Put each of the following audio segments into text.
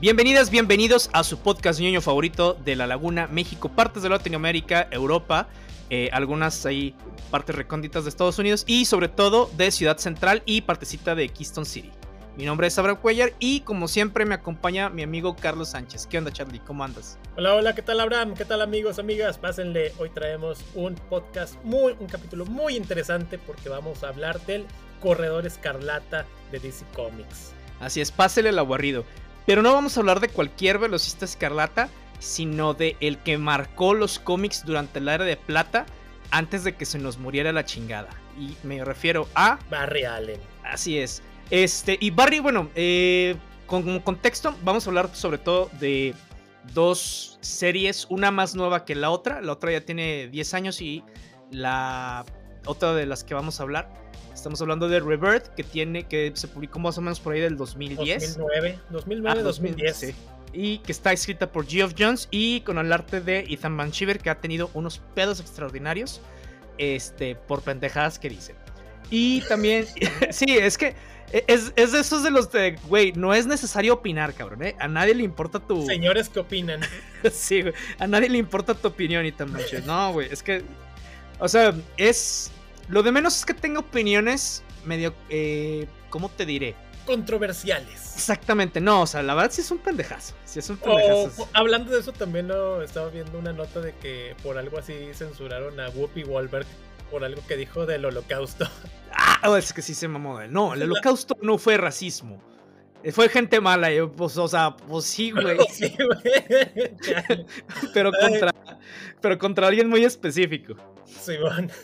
Bienvenidas, bienvenidos a su podcast ñoño favorito de la Laguna, México, partes de Latinoamérica, Europa, eh, algunas ahí partes recónditas de Estados Unidos y sobre todo de Ciudad Central y partecita de Keystone City. Mi nombre es Abraham Cuellar y como siempre me acompaña mi amigo Carlos Sánchez. ¿Qué onda Charlie? ¿Cómo andas? Hola, hola, ¿qué tal Abraham? ¿Qué tal amigos, amigas? Pásenle, hoy traemos un podcast muy, un capítulo muy interesante porque vamos a hablar del Corredor Escarlata de DC Comics. Así es, pásele el aburrido. Pero no vamos a hablar de cualquier velocista escarlata, sino de el que marcó los cómics durante la era de plata antes de que se nos muriera la chingada. Y me refiero a... Barry Allen. Así es. Este, y Barry, bueno, eh, como contexto, vamos a hablar sobre todo de dos series, una más nueva que la otra. La otra ya tiene 10 años y la otra de las que vamos a hablar Estamos hablando de Rebirth, que tiene, que se publicó más o menos por ahí del 2010. 2009, 2009, 2010. Y que está escrita por Geoff Jones y con el arte de Ethan Van Schiver, que ha tenido unos pedos extraordinarios este, por pendejadas que dice. Y también, sí, es que es, es, de esos de los de, güey, no es necesario opinar, cabrón, ¿eh? A nadie le importa tu... Señores que opinan. sí, güey, a nadie le importa tu opinión, Van Schiver. No, güey, es que, o sea, es lo de menos es que tenga opiniones medio. Eh, ¿Cómo te diré? Controversiales. Exactamente, no, o sea, la verdad sí es un pendejazo. Sí es un pendejazo. hablando de eso, también lo estaba viendo una nota de que por algo así censuraron a Whoopi Wahlberg por algo que dijo del holocausto. Ah, es que sí se mamó. No, el holocausto no fue racismo. Eh, fue gente mala, pues, o sea, pues sí, güey. Sí, güey. pero, contra, pero contra alguien muy específico. Sí,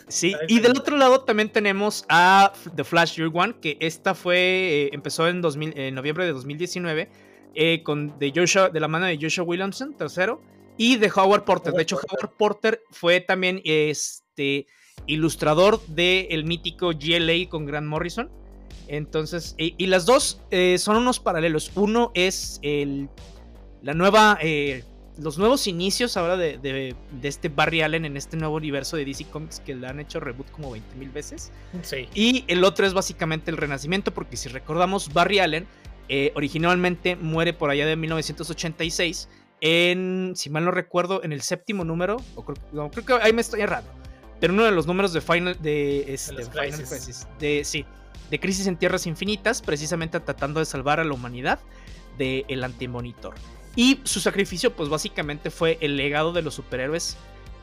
sí, y del otro lado también tenemos a The Flash Year One, que esta fue, eh, empezó en, 2000, en noviembre de 2019, eh, con de, Joshua, de la mano de Joshua Williamson, tercero, y de Howard Porter. de hecho, Howard Porter fue también este, ilustrador del el mítico GLA con Grant Morrison. Entonces, y, las dos eh, son unos paralelos. Uno es el, la nueva, eh, los nuevos inicios ahora de, de, este Barry Allen en este nuevo universo de DC Comics que le han hecho reboot como 20 mil veces. Sí. Y el otro es básicamente el renacimiento, porque si recordamos, Barry Allen eh, originalmente muere por allá de 1986 en, si mal no recuerdo, en el séptimo número, o creo, creo que ahí me estoy errando, pero uno de los números de Final, de, este, Final Crisis, de, sí, de Crisis en Tierras Infinitas, precisamente tratando de salvar a la humanidad del el antimonitor. Y su sacrificio, pues básicamente fue el legado de los superhéroes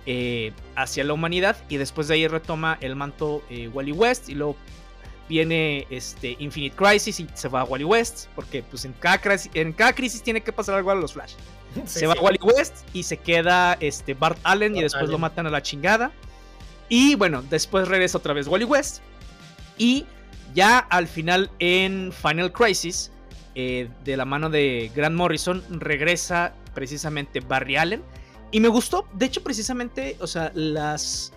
eh, hacia la humanidad. Y después de ahí retoma el manto eh, Wally West. Y luego viene este Infinite Crisis y se va a Wally West. Porque pues en cada, crisis, en cada crisis tiene que pasar algo a los Flash. se va a Wally West y se queda este Bart Allen y después lo matan a la chingada. Y bueno, después regresa otra vez Wally West. Y ya al final en Final Crisis, eh, de la mano de Grant Morrison, regresa precisamente Barry Allen. Y me gustó, de hecho, precisamente, o sea, las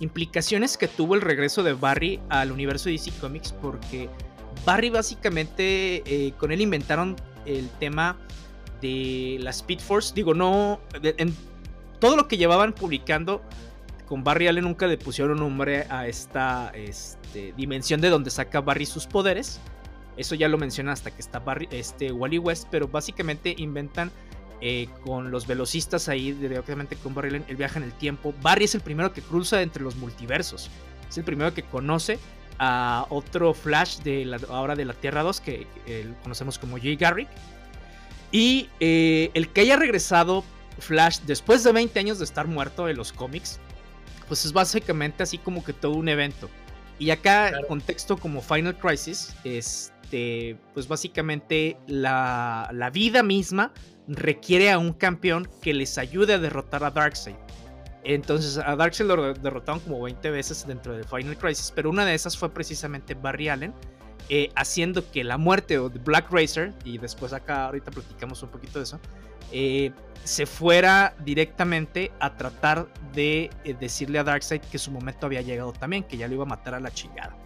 implicaciones que tuvo el regreso de Barry al universo de DC Comics, porque Barry básicamente, eh, con él inventaron el tema de la Speed Force. Digo, no, en todo lo que llevaban publicando con Barry Allen nunca le pusieron nombre a esta este, dimensión de donde saca Barry sus poderes. Eso ya lo menciona hasta que está Barry, este, Wally West, pero básicamente inventan eh, con los velocistas ahí, directamente con Barry Allen, el viaje en el tiempo. Barry es el primero que cruza entre los multiversos. Es el primero que conoce a otro Flash de la, ahora de la Tierra 2 que conocemos como Jay Garrick. Y eh, el que haya regresado Flash después de 20 años de estar muerto en los cómics, pues es básicamente así como que todo un evento. Y acá, en contexto como Final Crisis, este, pues básicamente la, la, vida misma requiere a un campeón que les ayude a derrotar a Darkseid. Entonces a Darkseid lo derrotaron como 20 veces dentro de Final Crisis, pero una de esas fue precisamente Barry Allen, eh, haciendo que la muerte de Black Racer, y después acá ahorita platicamos un poquito de eso, eh, se fuera directamente a tratar de eh, decirle a Darkseid que su momento había llegado también, que ya lo iba a matar a la chingada.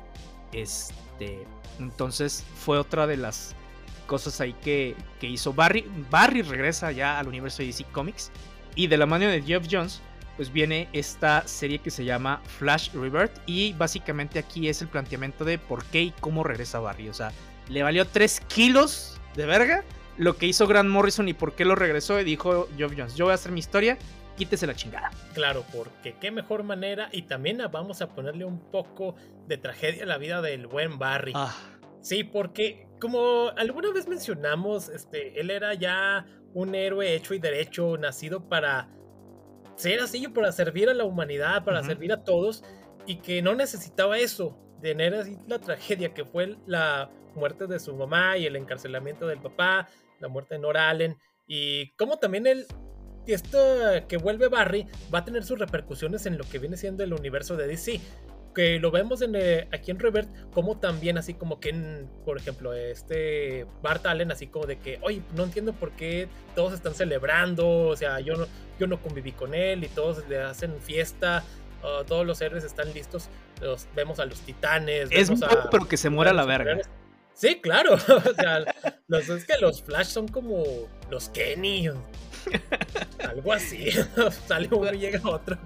Este, entonces fue otra de las cosas ahí que, que hizo Barry. Barry regresa ya al universo de DC Comics y de la mano de Geoff Jones pues viene esta serie que se llama Flash Rebirth y básicamente aquí es el planteamiento de por qué y cómo regresa Barry. O sea, le valió 3 kilos de verga lo que hizo Grant Morrison y por qué lo regresó y dijo Geoff Jones, yo voy a hacer mi historia, quítese la chingada. Claro, porque qué mejor manera y también vamos a ponerle un poco de tragedia a la vida del buen Barry. Ah. Sí, porque como alguna vez mencionamos, este, él era ya un héroe hecho y derecho, nacido para ser así, para servir a la humanidad, para servir a todos, y que no necesitaba eso, tener así la tragedia que fue la muerte de su mamá y el encarcelamiento del papá, la muerte de Nora Allen, y como también él, esto que vuelve Barry va a tener sus repercusiones en lo que viene siendo el universo de DC que lo vemos en, eh, aquí en Revert, como también así como que, por ejemplo, este Bart Allen, así como de que, oye, no entiendo por qué todos están celebrando, o sea, yo no, yo no conviví con él y todos le hacen fiesta, todos los héroes están listos, los, vemos a los titanes. Es un poco, pero que se muera la verga. Sí, claro, o sea, los, es que los Flash son como los Kenny, algo así, sale uno y llega otro.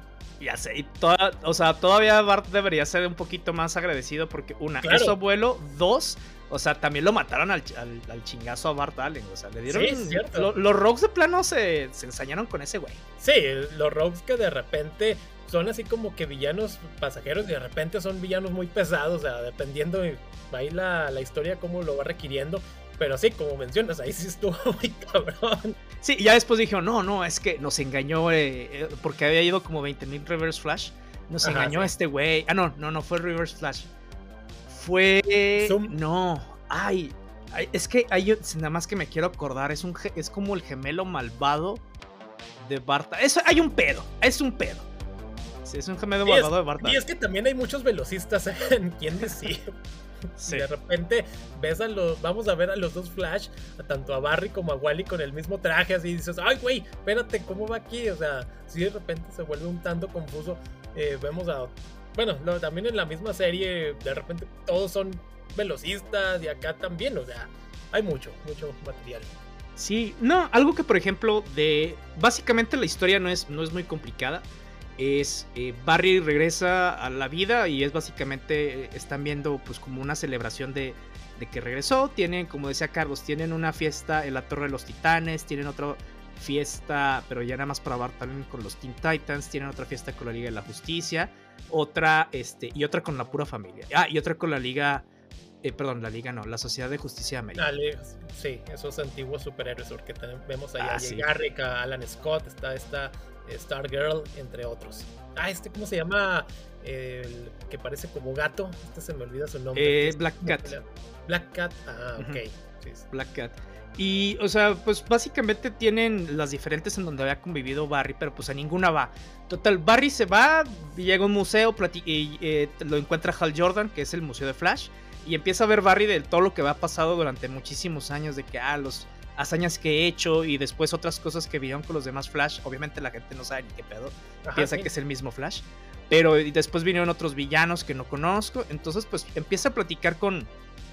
Ya sé, y toda, o sea, todavía Bart debería ser un poquito más agradecido porque, una, es su abuelo, dos, o sea, también lo mataron al, al, chingazo a Bart Allen, o sea, le dieron... Sí, los Rogues de plano se, se ensañaron con ese güey. Sí, los Rogues que de repente son así como que villanos pasajeros y de repente son villanos muy pesados, o sea, dependiendo de ahí la, la historia cómo lo va requiriendo. Pero sí, como mencionas, ahí sí estuvo muy cabrón. Sí, y ya después dijeron, no, no, es que nos engañó eh, eh, porque había ido como 20.000 Reverse Flash. Nos engañó este güey. Ah, no, no, no fue Reverse Flash. Fue... No, ay, es que hay, nada más que me quiero acordar, es, un, es como el gemelo malvado de Barta. Eso, hay un pedo, es un pedo. Sí, es un gemelo malvado de Barta. Y es que también hay muchos velocistas en quien decir. de repente ves a los, vamos a ver a los dos Flash, tanto a Barry como a Wally con el mismo traje, así dices, ay güey, espérate, ¿cómo va aquí? O sea, si de repente se vuelve un tanto confuso, eh, vemos a, bueno, también en la misma serie, de repente todos son velocistas y acá también, o sea, hay mucho, mucho material. Sí, no, algo que por ejemplo de, básicamente la historia no es, no es muy complicada es eh, Barry regresa a la vida y es básicamente, eh, están viendo pues como una celebración de, que regresó. Tienen, como decía Carlos, tienen una fiesta en la Torre de los Titanes, tienen otra fiesta, pero ya nada más para Bart también con los Teen Titans, tienen otra fiesta con la Liga de la Justicia, otra, este, y otra con la pura familia. Ah, y otra con la Liga... Eh, perdón, la Liga no, la Sociedad de Justicia de América. sí, esos antiguos superhéroes, porque vemos allá ah, a sí. Alan Scott, está esta Stargirl, entre otros. Ah, este, ¿cómo se llama? El que parece como gato. Este se me olvida su nombre. Eh, Black Cat. Black Cat, ah, ok. Black Cat. Y, o sea, pues básicamente tienen las diferentes en donde había convivido Barry, pero pues a ninguna va. Total, Barry se va, llega a un museo y eh, lo encuentra Hal Jordan, que es el museo de Flash, y empieza a ver Barry de todo lo que ha pasado durante muchísimos años, de que, ah, los, hazañas que he hecho y después otras cosas que vieron con los demás Flash. Obviamente la gente no sabe ni qué pedo. piensa que es el mismo Flash. Pero después vinieron otros villanos que no conozco. Entonces, pues empieza a platicar con,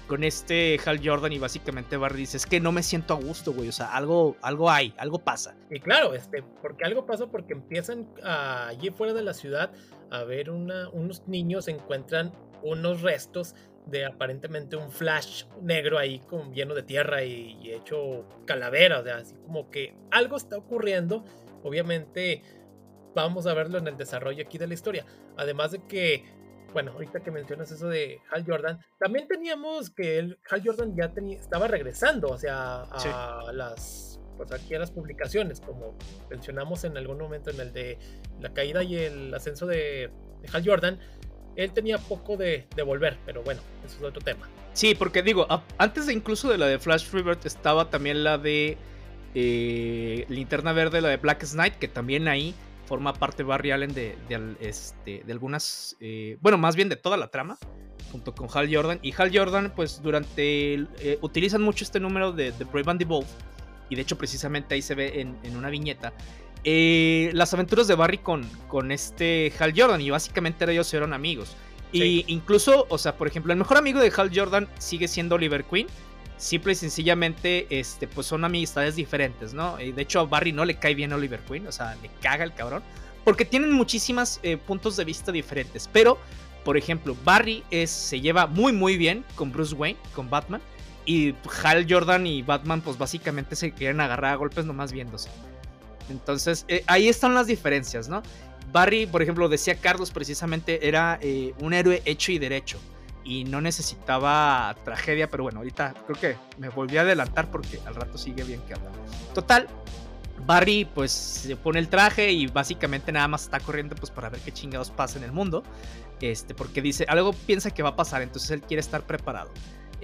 con este Hal Jordan y básicamente Barry dice, es que no me siento a gusto, güey. O sea, algo, algo hay, algo pasa. Y claro, este, porque algo pasa porque empiezan allí fuera de la ciudad a ver una, unos niños encuentran unos restos de aparentemente un flash negro ahí con, lleno de tierra y, hecho calavera, o sea, así como que algo está ocurriendo, obviamente vamos a verlo en el desarrollo aquí de la historia, además de que, bueno, ahorita que mencionas eso de Hal Jordan, también teníamos que el, Hal Jordan ya tenía, estaba regresando, o sea, a las, pues aquí a las publicaciones, como mencionamos en algún momento en el de la caída y el ascenso de, de Hal Jordan, él tenía poco de, de, volver, pero bueno, eso es otro tema. Sí, porque digo, antes de incluso de la de Flash Rebirth estaba también la de eh, Linterna Verde, la de Black Knight, que también ahí forma parte Barry Allen de, de, este, de algunas, eh, bueno, más bien de toda la trama, junto con Hal Jordan. Y Hal Jordan, pues durante, eh, utilizan mucho este número de, de Brave and the Bold, y de hecho precisamente ahí se ve en, en una viñeta, eh, las aventuras de Barry con, con este Hal Jordan y básicamente ellos eran amigos. Y incluso, o sea, por ejemplo, el mejor amigo de Hal Jordan sigue siendo Oliver Queen. Simple y sencillamente, este, pues son amistades diferentes, ¿no? Y de hecho a Barry no le cae bien Oliver Queen, o sea, le caga el cabrón. Porque tienen muchísimos eh, puntos de vista diferentes. Pero, por ejemplo, Barry es, se lleva muy muy bien con Bruce Wayne, con Batman. Y Hal Jordan y Batman, pues básicamente se quieren agarrar a golpes nomás viéndose. Entonces, eh, ahí están las diferencias, ¿no? Barry, por ejemplo, decía Carlos precisamente, era eh, un héroe hecho y derecho. Y no necesitaba tragedia, pero bueno, ahorita creo que me volví a adelantar porque al rato sigue bien que hablar. Total, Barry pues se pone el traje y básicamente nada más está corriendo pues para ver qué chingados pasa en el mundo. Este, porque dice, algo piensa que va a pasar, entonces él quiere estar preparado.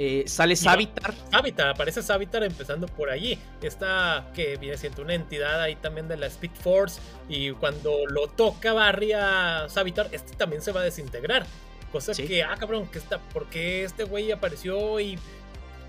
Eh, sale Savitar. Savitar, aparece Savitar empezando por allí. Esta que viene siendo una entidad ahí también de la Speed Force. Y cuando lo toca Barry a Savitar, este también se va a desintegrar. Cosa que, ah, cabrón, ¿qué está? ¿por qué este güey apareció y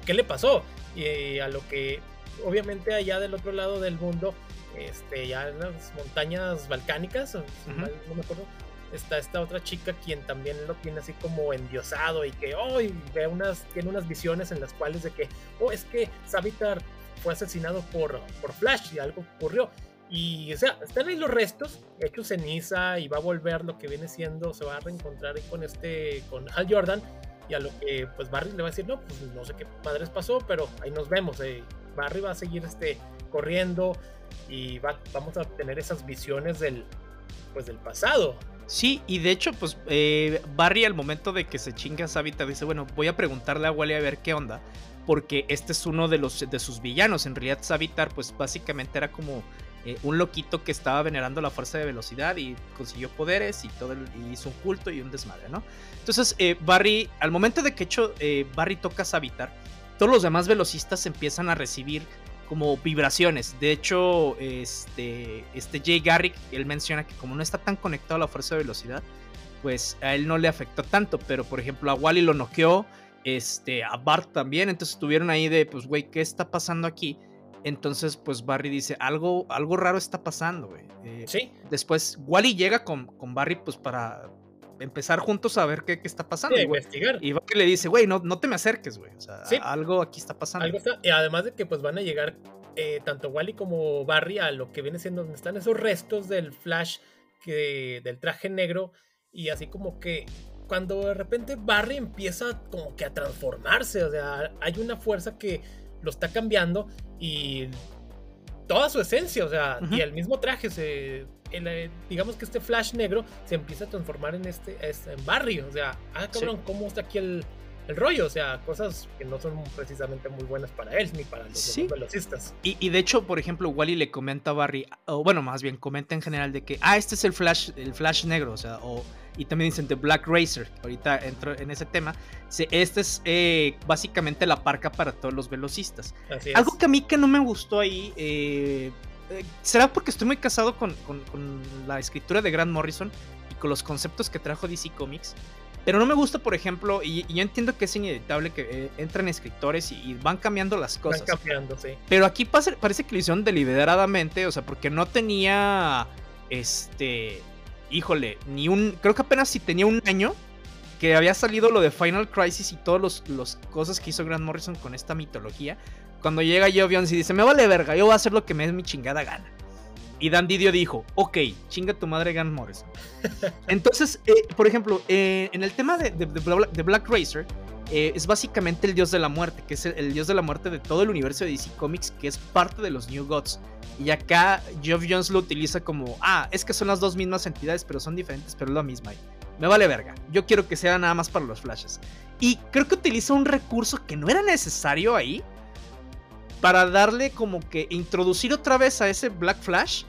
qué le pasó? Y a lo que, obviamente, allá del otro lado del mundo, este, ya en las montañas balcánicas, no me acuerdo, está esta otra chica quien también lo tiene así como endiosado y que hoy ve unas, tiene unas visiones en las cuales de que, oh, es que Savitar fue asesinado por, por Flash y algo ocurrió. Y o sea, están ahí los restos, hechos ceniza y va a volver lo que viene siendo, se va a reencontrar con este, con Hal Jordan. Y a lo que pues Barry le va a decir, no, pues no sé qué padres pasó, pero ahí nos vemos. Eh. Barry va a seguir este, corriendo y va, vamos a tener esas visiones del, pues, del pasado. Sí, y de hecho, pues eh, Barry al momento de que se chinga a Savitar dice, bueno, voy a preguntarle a Wally a ver qué onda, porque este es uno de, los, de sus villanos. En realidad Savitar, pues básicamente era como eh, un loquito que estaba venerando la fuerza de velocidad y consiguió poderes y todo y hizo un culto y un desmadre, ¿no? Entonces eh, Barry, al momento de que hecho Barry toca a Savitar, todos los demás velocistas empiezan a recibir como vibraciones. De hecho, este, este Jay Garrick, él menciona que como no está tan conectado a la fuerza de velocidad, pues a él no le afectó tanto, pero por ejemplo a Wally lo noqueó, este, a Bart también, entonces estuvieron ahí de, pues, güey, ¿qué está pasando aquí? Entonces, pues Barry dice, algo, algo raro está pasando, güey. Eh, sí. Después, Wally llega con, con Barry, pues, para empezar juntos a ver qué, qué está pasando. Sí, investigar. Y Barry le dice, güey, no, no te me acerques, güey. O sea, algo aquí está pasando. Algo está, y además de que pues van a llegar eh, tanto Wally como Barry a lo que viene siendo donde están esos restos del Flash que, del traje negro. Y así como que cuando de repente Barry empieza como que a transformarse. O sea, hay una fuerza que lo está cambiando y toda su esencia, o sea, y el mismo traje se digamos que este flash negro se empieza a transformar en este, este en Barry. O sea, ah, cabrón, ¿cómo está aquí el, el, rollo? O sea, cosas que no son precisamente muy buenas para él ni para los velocistas. Y, y, de hecho, por ejemplo, Wally le comenta a Barry, o bueno, más bien comenta en general de que, ah, este es el flash, el flash negro, o sea, o y también dicen The Black Racer. Ahorita entro en ese tema. Este es eh, básicamente la parca para todos los velocistas. Algo que a mí que no me gustó ahí, eh, será porque estoy muy casado con, la escritura de Grant Morrison y con los conceptos que trajo DC Comics. Pero no me gusta, por ejemplo, y, yo entiendo que es inevitable que eh, entran escritores y, van cambiando las cosas. Van cambiando, sí. Pero aquí parece que lo hicieron deliberadamente, o sea, porque no tenía, este, híjole, ni un, creo que apenas si tenía un año que había salido lo de Final Crisis y todas las cosas que hizo Grant Morrison con esta mitología cuando llega Joe Jones y dice, me vale verga, yo voy a hacer lo que me es mi chingada gana. Y Dan Didio dijo, ok, chinga tu madre Grant Morrison. Entonces, eh, por ejemplo, eh, en el tema de, Black Racer, eh, es básicamente el dios de la muerte, que es el, dios de la muerte de todo el universo de DC Comics, que es parte de los New Gods. Y acá Geoff Jones lo utiliza como, ah, es que son las dos mismas entidades, pero son diferentes, pero es la misma. Me vale verga. Yo quiero que sea nada más para los flashes. Y creo que utiliza un recurso que no era necesario ahí, para darle como que introducir otra vez a ese Black Flash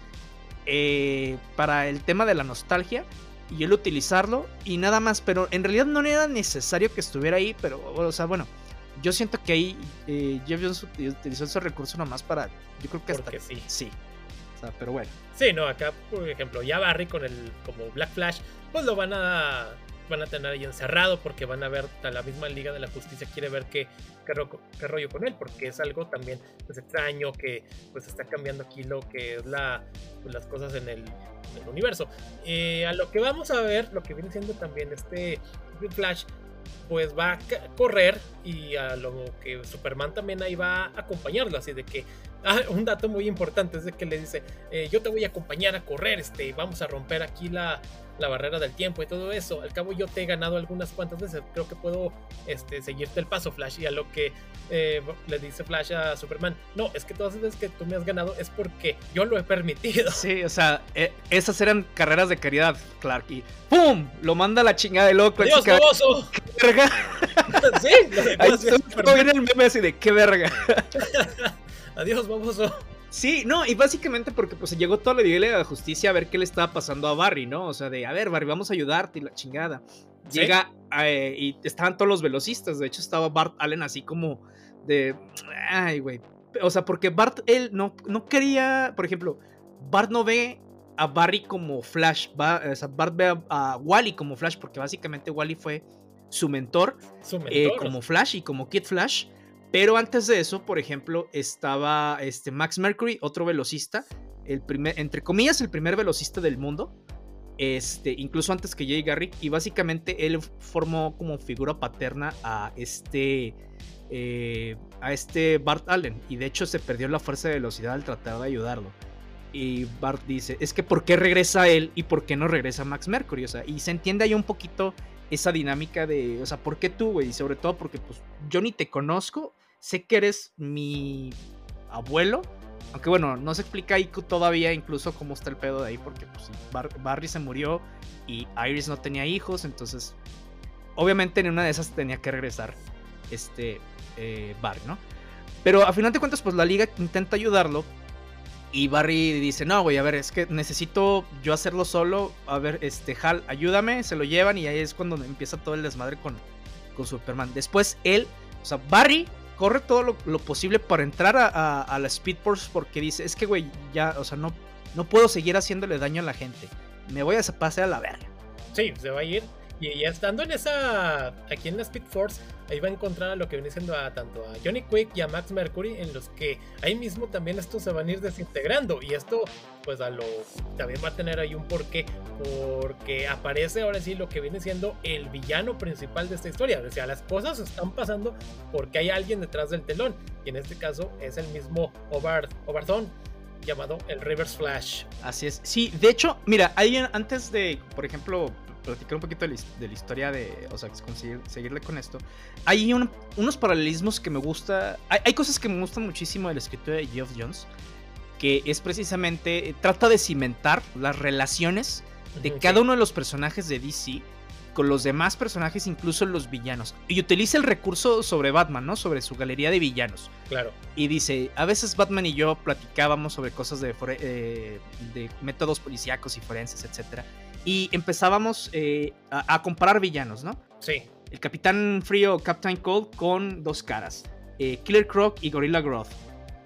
eh, para el tema de la nostalgia y él utilizarlo y nada más, pero en realidad no era necesario que estuviera ahí, pero, o sea, bueno, yo siento que ahí eh, Jeff Jones utilizó ese recurso nomás para, yo creo que hasta... sí. Sí. O sea, pero bueno. Sí, no, acá, por ejemplo, ya Barry con el como Black Flash, pues lo van a van a tener ahí encerrado porque van a ver a la misma Liga de la Justicia quiere ver qué, qué, rollo con él porque es algo también pues extraño que pues está cambiando aquí lo que es la pues, las cosas en el, universo. Eh, a lo que vamos a ver lo que viene siendo también este Flash pues va a correr y a lo que Superman también ahí va a acompañarlo, así de que Ah, un dato muy importante es de que le dice, eh, yo te voy a acompañar a correr, este, vamos a romper aquí la, la barrera del tiempo y todo eso. Al cabo yo te he ganado algunas cuantas veces, creo que puedo este, seguirte el paso, Flash. Y a lo que eh, le dice Flash a Superman, no, es que todas las veces que tú me has ganado es porque yo lo he permitido. Sí, o sea, eh, esas eran carreras de caridad, Clark. Y ¡pum! Lo manda a la chingada de loco. ¡Adiós, baboso! ¡Qué verga! sí, lo viene el meme así de ¡qué verga! Adiós, baboso. Sí, no, y básicamente porque pues llegó todo la Liga de la Justicia a ver qué le estaba pasando a Barry, ¿no? O sea, de, a ver, Barry, vamos a ayudarte y la chingada. Llega eh, y estaban todos los velocistas, de hecho estaba Bart Allen así como de, ay, güey. O sea, porque Bart, él no, no quería, por ejemplo, Bart no ve a Barry como Flash, o sea, Bart ve a, Wally como Flash, porque básicamente Wally fue su mentor, su eh, mentor. como Flash y como Kid Flash. Pero antes de eso, por ejemplo, estaba este Max Mercury, otro velocista, el primer, entre comillas, el primer velocista del mundo. Este, incluso antes que Jay Garrick, y básicamente él formó como figura paterna a este, eh, a este Bart Allen, y de hecho se perdió la fuerza de velocidad al tratar de ayudarlo. Y Bart dice, es que ¿por qué regresa él y por qué no regresa Max Mercury? O sea, y se entiende ahí un poquito esa dinámica de, o sea, ¿por qué tú, güey? Y sobre todo porque pues yo ni te conozco sé que eres mi abuelo. Aunque bueno, no se explica ahí todavía incluso cómo está el pedo de ahí, porque pues, Barry se murió y Iris no tenía hijos, entonces obviamente en una de esas tenía que regresar este eh, Barry, ¿no? Pero a final de cuentas, pues la liga intenta ayudarlo y Barry dice, no, güey, a ver, es que necesito yo hacerlo solo, a ver, este, Hal, ayúdame, se lo llevan y ahí es cuando empieza todo el desmadre con, con Superman. Después él, o sea, Barry corre todo lo, posible para entrar a, la Speed Force porque dice, es que, güey, ya, o sea, no, no puedo seguir haciéndole daño a la gente. Me voy a pasar a la verga. Sí, se va a ir y ya estando en esa, aquí en la Speed Force, ahí va a encontrar a lo que viene siendo a tanto a Johnny Quick y a Max Mercury, en los que ahí mismo también estos se van a ir desintegrando. Y esto, pues a lo, también va a tener ahí un porqué, porque aparece ahora sí lo que viene siendo el villano principal de esta historia. O sea, las cosas están pasando porque hay alguien detrás del telón. Y en este caso es el mismo Obard, Obardón llamado el Reverse Flash. Así es. Sí, de hecho, mira, alguien antes de, por ejemplo, platicar un poquito de la, historia de, o sea, conseguir, seguirle con esto, hay unos paralelismos que me gusta, hay, cosas que me gustan muchísimo de la escritura de Geoff Jones, que es precisamente, eh, trata de cimentar las relaciones de cada uno de los personajes de DC con los demás personajes, incluso los villanos. Y utiliza el recurso sobre Batman, ¿no? Sobre su galería de villanos. Claro. Y dice, a veces Batman y yo platicábamos sobre cosas de, eh, de métodos policíacos y forenses, etcétera y empezábamos eh, a, comparar villanos, ¿no? Sí. El Capitán Frío Captain Cold con dos caras, eh, Killer Croc y Gorilla Grodd.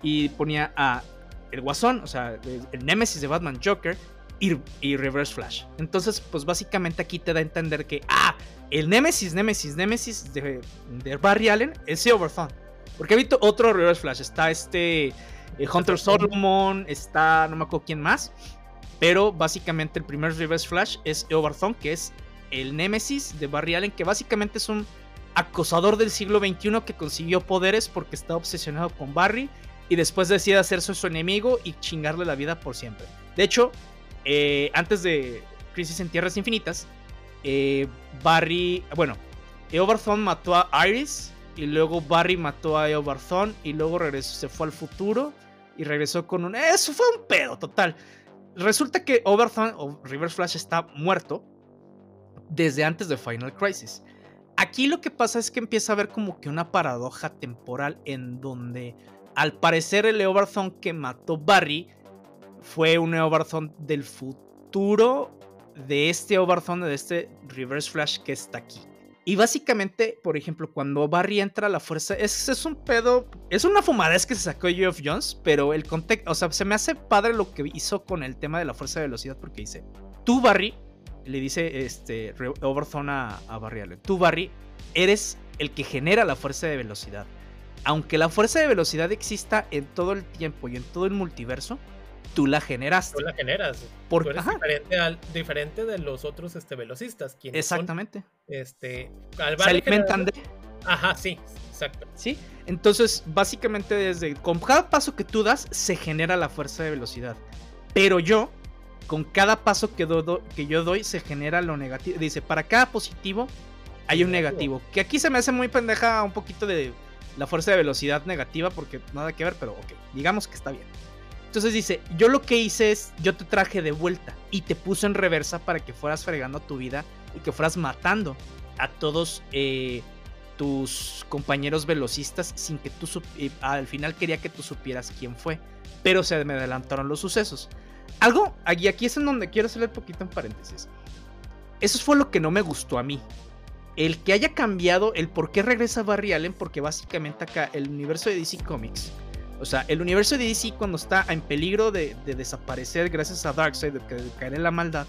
Y ponía a el Guasón, o sea, el, Nemesis de Batman Joker y, y, Reverse Flash. Entonces, pues básicamente aquí te da a entender que, ah, el Nemesis, Nemesis, Nemesis de, de Barry Allen es Overthrown. Porque he visto otro Reverse Flash. Está este eh, Hunter Solomon, está no me acuerdo quién más. Pero básicamente el primer Reverse Flash es Eobarthon, que es el némesis de Barry Allen, que básicamente es un acosador del siglo XXI que consiguió poderes porque está obsesionado con Barry y después decide hacerse su enemigo y chingarle la vida por siempre. De hecho, eh, antes de Crisis en Tierras Infinitas, eh, Barry, bueno, Eobarthon mató a Iris y luego Barry mató a Eobarthon y luego regresó, se fue al futuro y regresó con un... Eso fue un pedo total. Resulta que Overthrown o Reverse Flash está muerto desde antes de Final Crisis. Aquí lo que pasa es que empieza a haber como que una paradoja temporal en donde al parecer el Overthrown que mató Barry fue un Overthrown del futuro de este Overthrown, de este Reverse Flash que está aquí. Y básicamente, por ejemplo, cuando Barry entra a la fuerza, es, es un pedo, es una fumadez que se sacó Geoff Jones, pero el contexto, o sea, se me hace padre lo que hizo con el tema de la fuerza de velocidad, porque dice, tú Barry, le dice este Overthrown a, a Barry Allen, tú Barry, eres el que genera la fuerza de velocidad. Aunque la fuerza de velocidad exista en todo el tiempo y en todo el multiverso, tú la generaste. Tú la generas. Porque eres diferente, al, diferente, de los otros este, velocistas. Exactamente. este, Se alimentan de. Ajá, sí, exacto. ¿Sí? Entonces, básicamente desde con cada paso que tú das se genera la fuerza de velocidad. Pero yo, con cada paso que, que yo doy, se genera lo negativo. Dice, para cada positivo hay un negativo. Que aquí se me hace muy pendeja un poquito de la fuerza de velocidad negativa, porque nada que ver, pero ok, digamos que está bien. Entonces dice, yo lo que hice es, yo te traje de vuelta y te puse en reversa para que fueras fregando tu vida y que fueras matando a todos eh, tus compañeros velocistas sin que tú eh, al final quería que tú supieras quién fue, pero se me adelantaron los sucesos. Algo, aquí, aquí es en donde quiero hacerle poquito en paréntesis. Eso fue lo que no me gustó a mí. El que haya cambiado el por qué regresa Barry Allen, porque básicamente acá el universo de DC Comics, o sea, el universo de DC cuando está en peligro de, desaparecer gracias a Darkseid, de, de caer en la maldad,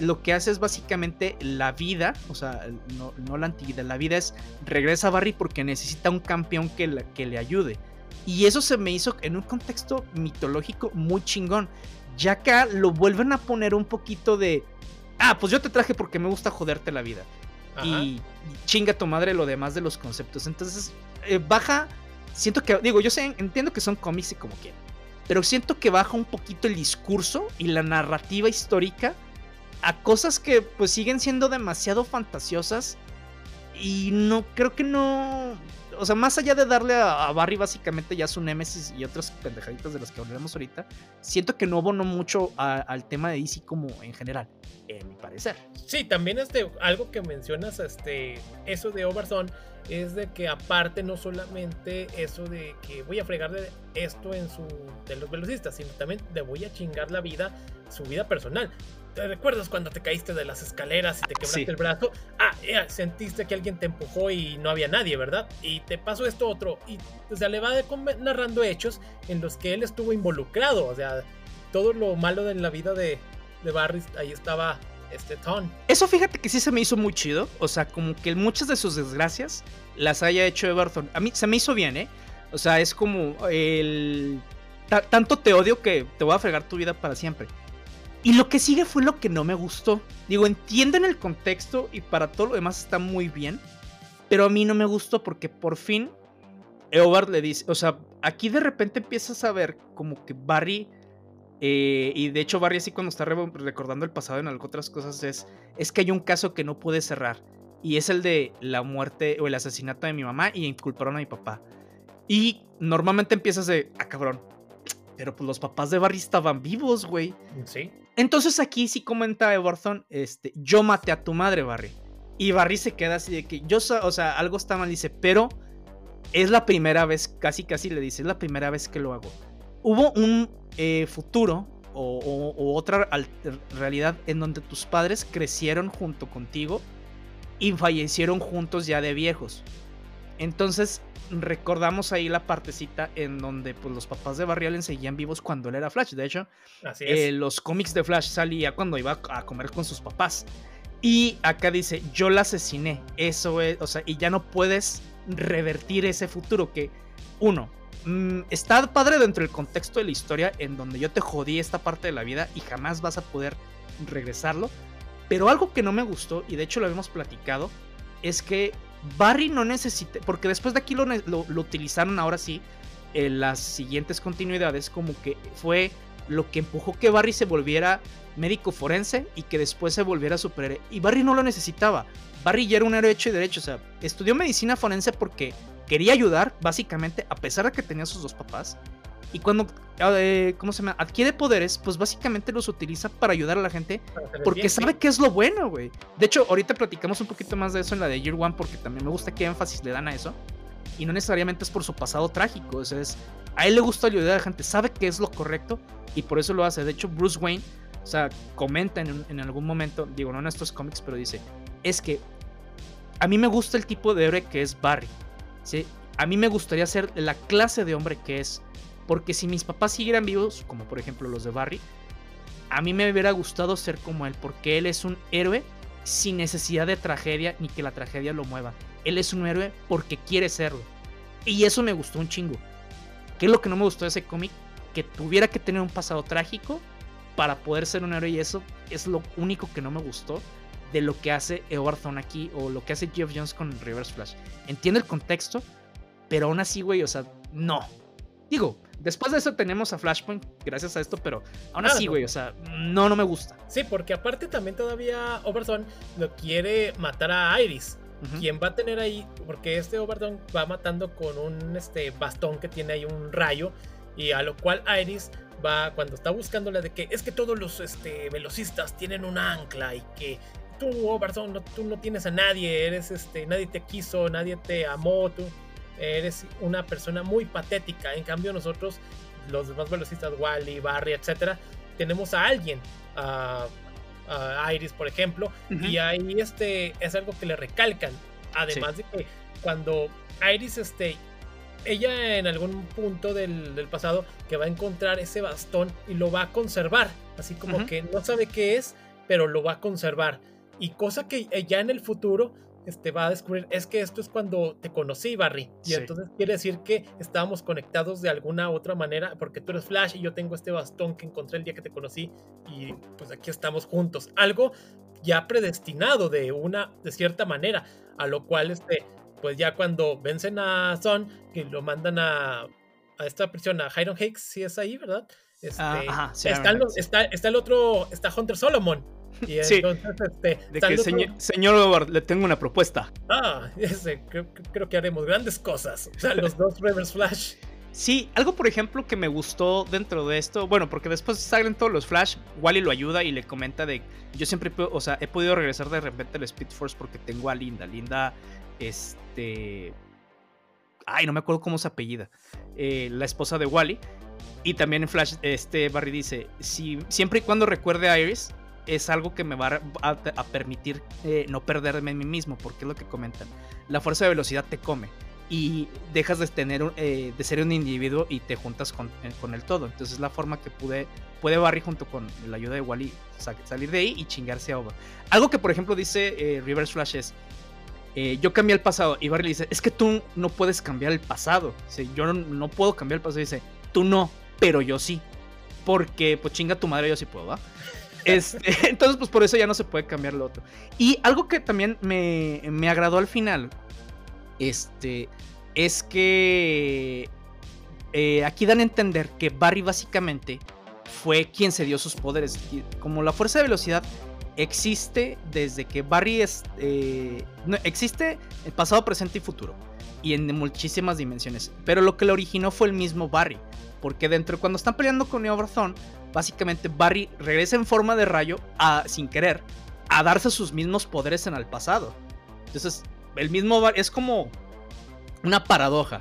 lo que hace es básicamente la vida, o sea, no, la antigüedad, la vida es regresa a Barry porque necesita un campeón que, que le ayude. Y eso se me hizo en un contexto mitológico muy chingón. Ya acá lo vuelven a poner un poquito de, ah, pues yo te traje porque me gusta joderte la vida. Y, chinga tu madre lo demás de los conceptos. Entonces, eh, baja, siento que, digo, yo sé, entiendo que son cómics y como quieran, pero siento que baja un poquito el discurso y la narrativa histórica a cosas que pues siguen siendo demasiado fantasiosas y no creo que no o sea, más allá de darle a, Barry básicamente ya su Nemesis y otras pendejaditas de las que hablaremos ahorita, siento que no abonó mucho al tema de DC como en general, en mi parecer. Sí, también este, algo que mencionas, este, eso de Overson, es de que aparte no solamente eso de que voy a fregar de esto en su de los velocistas, sino también le voy a chingar la vida, su vida personal. ¿Te recuerdas cuando te caíste de las escaleras y te quebraste el brazo? Ah, sentiste que alguien te empujó y no había nadie, ¿verdad? Y te pasó esto otro. Y o sea, le va narrando hechos en los que él estuvo involucrado. O sea, todo lo malo de la vida de, de Barry, ahí estaba este Ton. Eso fíjate que sí se me hizo muy chido. O sea, como que muchas de sus desgracias las haya hecho Everton. A mí se me hizo bien, ¿eh? O sea, es como el... tanto te odio que te voy a fregar tu vida para siempre. Y lo que sigue fue lo que no me gustó. Digo, entienden el contexto y para todo lo demás está muy bien. Pero a mí no me gustó porque por fin Eobard le dice, o sea, aquí de repente empiezas a ver como que Barry, eh, y de hecho Barry así cuando está recordando el pasado en otras cosas es, es que hay un caso que no puede cerrar. Y es el de la muerte o el asesinato de mi mamá y inculparon a mi papá. Y normalmente empiezas de, ah cabrón, pero pues los papás de Barry estaban vivos, güey. Sí. Entonces aquí sí comenta Everton, este, yo maté a tu madre, Barry. Y Barry se queda así de que yo, o sea, algo está mal, dice, pero es la primera vez, casi casi le dice, es la primera vez que lo hago. Hubo un eh, futuro o, otra realidad en donde tus padres crecieron junto contigo y fallecieron juntos ya de viejos. Entonces recordamos ahí la partecita en donde pues, los papás de Barry Allen seguían vivos cuando él era Flash. De hecho, eh, los cómics de Flash salía cuando iba a comer con sus papás. Y acá dice, yo la asesiné. Eso es, o sea, y ya no puedes revertir ese futuro que, uno, mm, está padre dentro del contexto de la historia en donde yo te jodí esta parte de la vida y jamás vas a poder regresarlo. Pero algo que no me gustó, y de hecho lo habíamos platicado, es que Barry no necesita, porque después de aquí lo, utilizaron ahora sí en las siguientes continuidades como que fue lo que empujó que Barry se volviera médico forense y que después se volviera superhéroe. Y Barry no lo necesitaba. Barry ya era un héroe hecho y derecho. O sea, estudió medicina forense porque quería ayudar, básicamente, a pesar de que tenía sus dos papás. Y cuando, eh, ¿cómo se llama? Adquiere poderes, pues básicamente los utiliza para ayudar a la gente porque sabe que es lo bueno, güey. De hecho, ahorita platicamos un poquito más de eso en la de Year One porque también me gusta qué énfasis le dan a eso. Y no necesariamente es por su pasado trágico, es, a él le gusta ayudar a la gente, sabe que es lo correcto y por eso lo hace. De hecho, Bruce Wayne, o sea, comenta en, en algún momento, digo, no en estos cómics, pero dice, es que a mí me gusta el tipo de héroe que es Barry. ¿sí? A mí me gustaría ser la clase de hombre que es porque si mis papás siguieran vivos, como por ejemplo los de Barry, a mí me hubiera gustado ser como él, porque él es un héroe sin necesidad de tragedia ni que la tragedia lo mueva. Él es un héroe porque quiere serlo. Y eso me gustó un chingo. ¿Qué es lo que no me gustó de ese cómic? Que tuviera que tener un pasado trágico para poder ser un héroe y eso es lo único que no me gustó. de lo que hace Edward aquí o lo que hace Jeff Jones con Reverse Flash. Entiendo el contexto, pero aún así, güey, o sea, no. Digo, después de eso tenemos a Flashpoint, gracias a esto, pero aún así, güey, o sea, no, no me gusta. Sí, porque aparte también todavía Overton lo quiere matar a Iris. Quien va a tener ahí, porque este Overton va matando con un este, bastón que tiene ahí un rayo, y a lo cual Iris va, cuando está buscándola de que es que todos los este, velocistas tienen un ancla y que tú, Overton, no, tú no tienes a nadie, eres este, nadie te quiso, nadie te amó, tú eres una persona muy patética. En cambio, nosotros, los demás velocistas, Wally, Barry, etcétera, tenemos a alguien, a, Iris, por ejemplo, y ahí este es algo que le recalcan. Además de que cuando Iris, este, ella en algún punto del, del, pasado que va a encontrar ese bastón y lo va a conservar, así como que no sabe qué es, pero lo va a conservar. Y cosa que ya en el futuro este, va a descubrir, es que esto es cuando te conocí, Barry. Y entonces quiere decir que estábamos conectados de alguna otra manera, porque tú eres Flash y yo tengo este bastón que encontré el día que te conocí y pues aquí estamos juntos. Algo ya predestinado de una, de cierta manera, a lo cual este, pues ya cuando vencen a Son, que lo mandan a, a esta prisión, a Hiram Hicks, si es ahí, ¿verdad? Ah, este, está, está, el otro, está Hunter Solomon, y entonces, este, de que señor, le tengo una propuesta. Ah, ese, creo, que haremos grandes cosas. O sea, los dos Reverse Flash. Sí, algo por ejemplo que me gustó dentro de esto, bueno, porque después salen todos los Flash, Wally lo ayuda y le comenta de, yo siempre, o sea, he podido regresar de repente al Speed Force porque tengo a Linda, Linda, este, ay, no me acuerdo cómo se apellida, eh, la esposa de Wally, y también en Flash, este Barry dice, si, siempre y cuando recuerde a Iris, es algo que me va a, permitir eh, no perderme en mí mismo, porque es lo que comentan. La fuerza de velocidad te come y dejas de tener eh, de ser un individuo y te juntas con, eh, con, el todo. Entonces es la forma que pude, puede Barry junto con la ayuda de Wally salir de ahí y chingarse a Over. Algo que por ejemplo dice Reverse Flash es, yo cambié el pasado y Barry dice, es que tú no puedes cambiar el pasado. yo no, no, puedo cambiar el pasado. Y dice, tú no, pero yo sí. Porque pues chinga tu madre, yo sí puedo, ¿va? Este, entonces, pues por eso ya no se puede cambiar lo otro. Y algo que también me, me agradó al final, este, es que eh, aquí dan a entender que Barry básicamente fue quien se dio sus poderes. Como la fuerza de velocidad existe desde que Barry es, eh, existe en pasado, presente y futuro. Y en muchísimas dimensiones. Pero lo que lo originó fue el mismo Barry. Porque dentro, cuando están peleando con Neo básicamente Barry regresa en forma de rayo, a, sin querer, a darse sus mismos poderes en el pasado. Entonces, el mismo Barry es como una paradoja.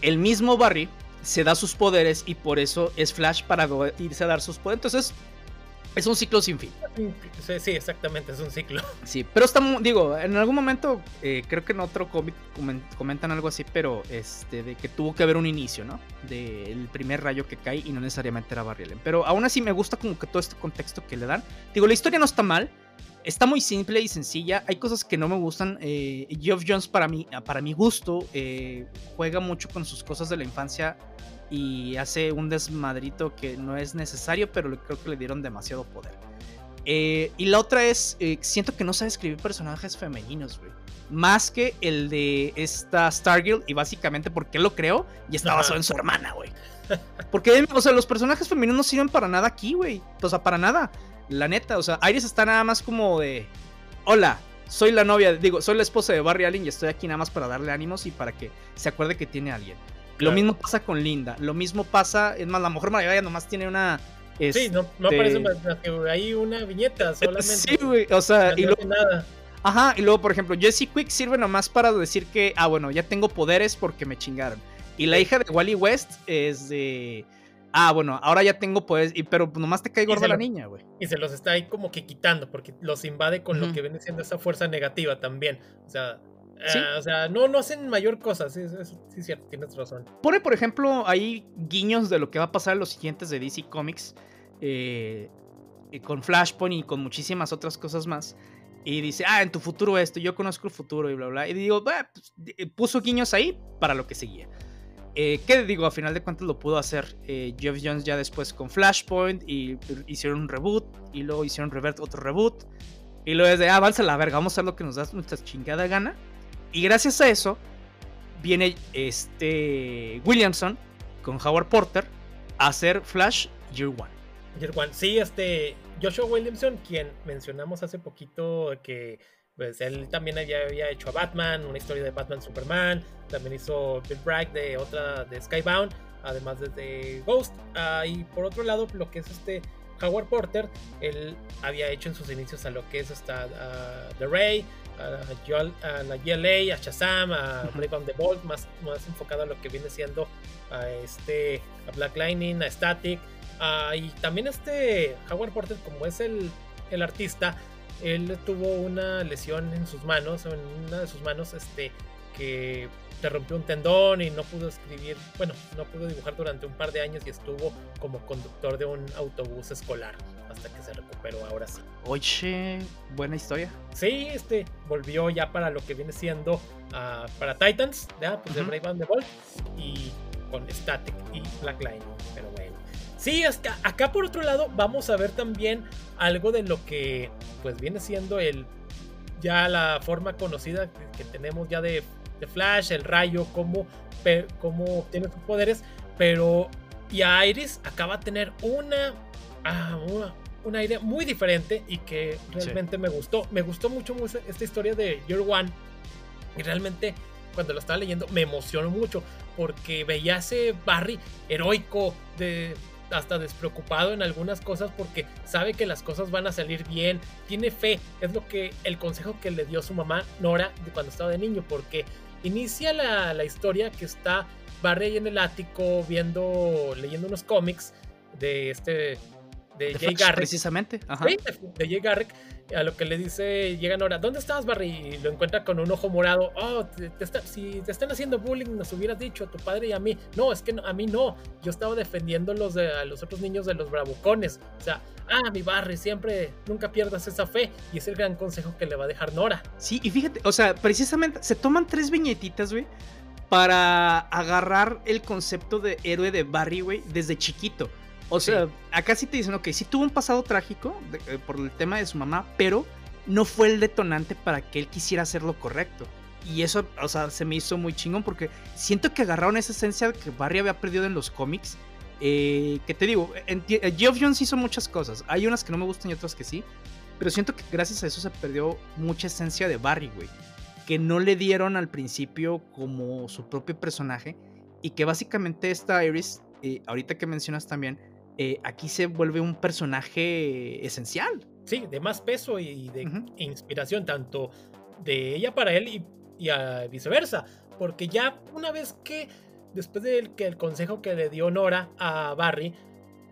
El mismo Barry se da sus poderes y por eso es Flash para irse a dar sus poderes. Entonces, es un ciclo sin fin. Sí, exactamente, es un ciclo. Sí, pero está, digo, en algún momento, eh, creo que en otro cómic comentan algo así, pero este, de que tuvo que haber un inicio, ¿no? Del primer rayo que cae y no necesariamente era Barry Allen. Pero aún así me gusta como que todo este contexto que le dan. Digo, la historia no está mal, está muy simple y sencilla. Hay cosas que no me gustan. Eh, Geoff Jones, para mí, para mi gusto, eh, juega mucho con sus cosas de la infancia y hace un desmadrito que no es necesario, pero creo que le dieron demasiado poder. Eh, y la otra es, eh, siento que no sabe escribir personajes femeninos, güey. Más que el de esta Stargirl, y básicamente porque lo creó y está basado en su hermana, güey. Porque, o sea, los personajes femeninos no sirven para nada aquí, güey. O sea, para nada. La neta, o sea, Iris está nada más como de, hola, soy la novia, digo, soy la esposa de Barry Allen y estoy aquí nada más para darle ánimos y para que se acuerde que tiene a alguien. Lo mismo pasa con Linda. Lo mismo pasa, es más, la mujer maravilla nomás tiene una. Sí, no, no aparece este más que hay una viñeta solamente. Sí, güey, o sea, y luego, nada. Ajá, y luego, por ejemplo, Jesse Quick sirve nomás para decir que, ah, bueno, ya tengo poderes porque me chingaron. Y la hija de Wally West es de. Ah, bueno, ahora ya tengo poderes, pero nomás te cae gorda la niña, güey. Y se los está ahí como que quitando, porque los invade con lo que viene siendo esa fuerza negativa también. O sea, Ah, o sea, no, no hacen mayor cosa, sí, sí, cierto, tienes razón. Pone, por ejemplo, ahí guiños de lo que va a pasar en los siguientes de DC Comics, eh, con Flashpoint y con muchísimas otras cosas más. Y dice, ah, en tu futuro esto, yo conozco el futuro y bla, bla. Y digo, pues, eh, puso guiños ahí para lo que seguía. Eh, ¿Qué digo? A final de cuentas lo pudo hacer eh, Jeff Jones ya después con Flashpoint y hicieron un reboot y luego hicieron revert otro reboot Y luego es de, ah, avanza la verga, vamos a hacer lo que nos da nuestra chingada gana. Y gracias a eso, viene este Williamson con Howard Porter a hacer Flash Year One. Year One, sí, este Joshua Williamson, quien mencionamos hace poquito que pues él también había, había, hecho a Batman, una historia de Batman Superman, también hizo Bill Bragg de otra de Skybound, además de, Ghost. Ah, y por otro lado, lo que es este Howard Porter, él había hecho en sus inicios a lo que es hasta uh, The Ray, a, la GLA, a Shazam, a Brave on the Bolt, más, más enfocado a lo que viene siendo a este a Black Lightning, a Static. Uh, y también este Howard Porter, como es el, el artista, él tuvo una lesión en sus manos, en una de sus manos, este, que te rompió un tendón y no pudo escribir, bueno, no pudo dibujar durante un par de años y estuvo como conductor de un autobús escolar hasta que se recuperó ahora sí. Oye, buena historia. Sí, este volvió ya para lo que viene siendo uh, para Titans, ya, pues uh -huh. de Brave Ball y con Static y Black Line, pero bueno. Sí, hasta acá por otro lado vamos a ver también algo de lo que pues viene siendo el ya la forma conocida que tenemos ya de, de, Flash, el rayo, cómo, cómo obtiene sus poderes, pero y a Iris acaba de tener una, ah, una, una idea muy diferente y que realmente me gustó. Me gustó mucho esta historia de Year One y realmente cuando lo estaba leyendo me emocionó mucho porque veía ese Barry heroico de hasta despreocupado en algunas cosas porque sabe que las cosas van a salir bien, tiene fe, es lo que el consejo que le dio su mamá Nora cuando estaba de niño, porque inicia la, la historia que está Barry ahí en el ático viendo, leyendo unos cómics de este de, de Jay Garrick. Precisamente. Ajá. Sí, de, de Jay Garrick. A lo que le dice, llega Nora, ¿dónde estás, Barry? Y lo encuentra con un ojo morado. Oh, te, te está, si te están haciendo bullying, nos hubieras dicho a tu padre y a mí. No, es que no, a mí no. Yo estaba defendiendo los de, a los otros niños de los bravucones. O sea, ah, mi Barry, siempre, nunca pierdas esa fe. Y es el gran consejo que le va a dejar Nora. Sí, y fíjate, o sea, precisamente se toman tres viñetitas, güey, para agarrar el concepto de héroe de Barry, güey, desde chiquito. O sea, acá sí te dicen, ok, sí tuvo un pasado trágico de, eh, por el tema de su mamá, pero no fue el detonante para que él quisiera hacer lo correcto. Y eso, o sea, se me hizo muy chingón porque siento que agarraron esa esencia que Barry había perdido en los cómics. Eh, que te digo, en, en Geoff Jones hizo muchas cosas. Hay unas que no me gustan y otras que sí. Pero siento que gracias a eso se perdió mucha esencia de Barry, güey. Que no le dieron al principio como su propio personaje. Y que básicamente esta Iris, eh, ahorita que mencionas también, eh, aquí se vuelve un personaje esencial. Sí, de más peso y de uh -huh. inspiración, tanto de ella para él y, y a viceversa. Porque ya una vez que, después del que el consejo que le dio Nora a Barry,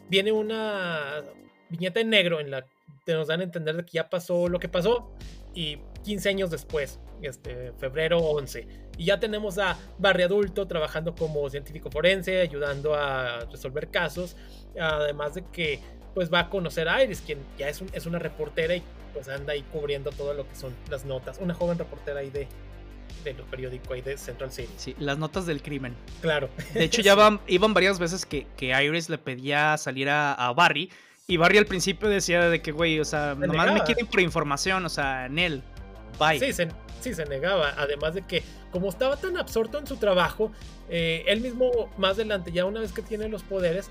viene una viñeta en negro en la que nos dan a entender de que ya pasó lo que pasó y 15 años después, este, febrero 11. Y ya tenemos a Barry adulto trabajando como científico forense, ayudando a resolver casos además de que pues va a conocer a Iris, quien ya es, un, es una reportera y pues anda ahí cubriendo todo lo que son las notas, una joven reportera ahí de de los periódicos ahí de Central City. Sí, las notas del crimen. Claro. De hecho, ya van, iban varias veces que, que Iris le pedía salir a, a, Barry. Y Barry al principio decía de que, güey, o sea, se nomás me quieren por información, o sea, en él. Bye. Sí se, sí, se negaba. Además de que, como estaba tan absorto en su trabajo, eh, él mismo, más adelante, ya una vez que tiene los poderes,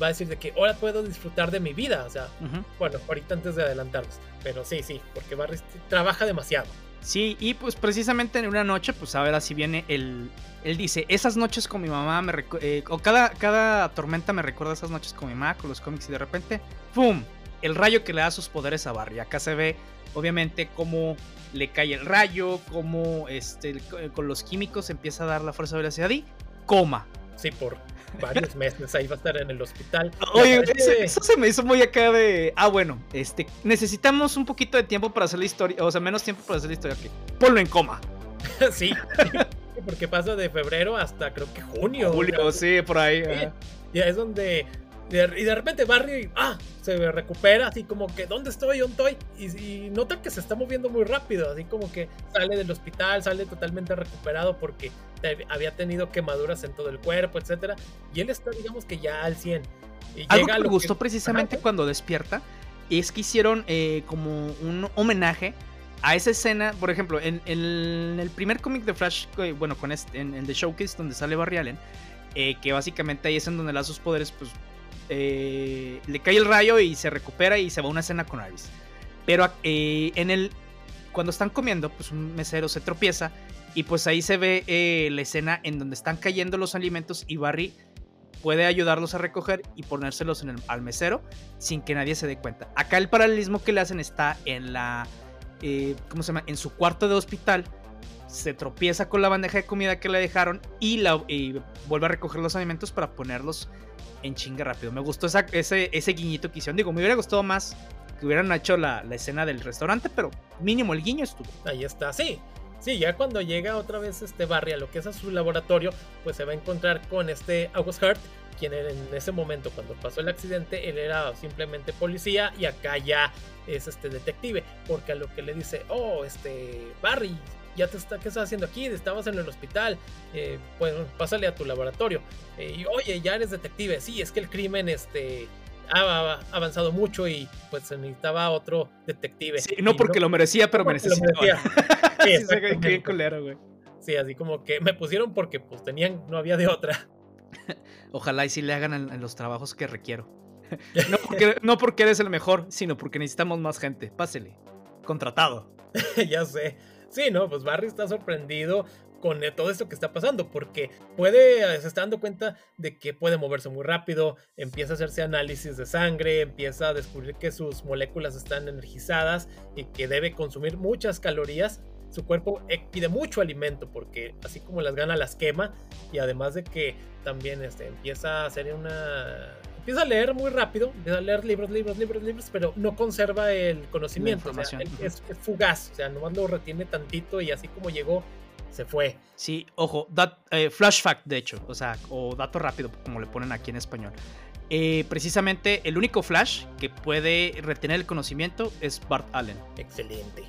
va a decir de que ahora puedo disfrutar de mi vida. O sea, uh -huh. bueno, ahorita antes de adelantarnos. Pero sí, sí, porque Barry trabaja demasiado. Sí, y pues precisamente en una noche, pues a ver así viene el... Él dice, esas noches con mi mamá me eh, o cada, cada tormenta me recuerda esas noches con mi mamá, con los cómics y de repente, ¡pum! El rayo que le da sus poderes a Barry. Acá se ve, obviamente, cómo le cae el rayo, cómo este, con los químicos empieza a dar la fuerza de velocidad y coma. Sí, por varios meses ahí va a estar en el hospital. Oye, eso, eso, se me hizo muy acá de. Ah, bueno, este. Necesitamos un poquito de tiempo para hacer la historia. O sea, menos tiempo para hacer la historia. Okay. Ponlo en coma. sí. porque pasa de febrero hasta creo que junio. Julio, sí, por ahí. Sí. Ya es donde. Y de repente Barry ah, se recupera, así como que, ¿dónde estoy? ¿Dónde estoy? Y, y, nota que se está moviendo muy rápido, así como que sale del hospital, sale totalmente recuperado porque había tenido quemaduras en todo el cuerpo, etcétera. Y él está, digamos que ya al 100. Y Algo llega que me gustó que... precisamente Ajá. cuando despierta es que hicieron eh, como un homenaje a esa escena, por ejemplo, en, el primer cómic de Flash, bueno, con este, en, The Showcase, donde sale Barry Allen, eh, que básicamente ahí es en donde le da sus poderes, pues le cae el rayo y se recupera y se va a una escena con Iris. Pero en el, cuando están comiendo, pues un mesero se tropieza y pues ahí se ve la escena en donde están cayendo los alimentos y Barry puede ayudarlos a recoger y ponérselos en el, al mesero sin que nadie se dé cuenta. Acá el paralelismo que le hacen está en la, eh, ¿cómo se llama? En su cuarto de hospital. Se tropieza con la bandeja de comida que le dejaron y, la, vuelve a recoger los alimentos para ponerlos en chinga rápido. Me gustó ese, ese guiñito que hicieron. Digo, me hubiera gustado más que hubieran hecho la, la escena del restaurante, pero mínimo el guiño estuvo. Ahí está, sí. Sí, ya cuando llega otra vez este Barry a lo que es su laboratorio, pues se va a encontrar con este August Hart, quien en ese momento, cuando pasó el accidente, él era simplemente policía y acá ya es este detective, porque a lo que le dice, oh, este Barry, ya te está, ¿qué estás haciendo aquí? Estabas en el hospital, eh, pues pásale a tu laboratorio. Eh, y oye, ya eres detective, sí, es que el crimen, este, ha avanzado mucho y pues se necesitaba otro detective. Sí, no porque lo merecía, pero me necesitaba. Sí, güey. Sí, así como que me pusieron porque pues tenían, no había de otra. Ojalá y si le hagan en, los trabajos que requiero. No porque, no porque eres el mejor, sino porque necesitamos más gente. Pásele. Contratado. ya sé. Sí, no, pues Barry está sorprendido con eh, todo esto que está pasando, porque puede, se está dando cuenta de que puede moverse muy rápido, empieza a hacerse análisis de sangre, empieza a descubrir que sus moléculas están energizadas y que debe consumir muchas calorías. Su cuerpo eh, pide mucho alimento porque así como las gana las quema y además de que también este, empieza a hacer una empieza a leer muy rápido, empieza a leer libros, libros, libros, libros, pero no conserva el conocimiento. O sea, es, es, fugaz, o sea, nomás lo retiene tantito y así como llegó, se fue. Sí, ojo, eh, flash fact, de hecho, o sea, o dato rápido, como le ponen aquí en español. Eh, precisamente el único Flash que puede retener el conocimiento es Bart Allen. Excelente.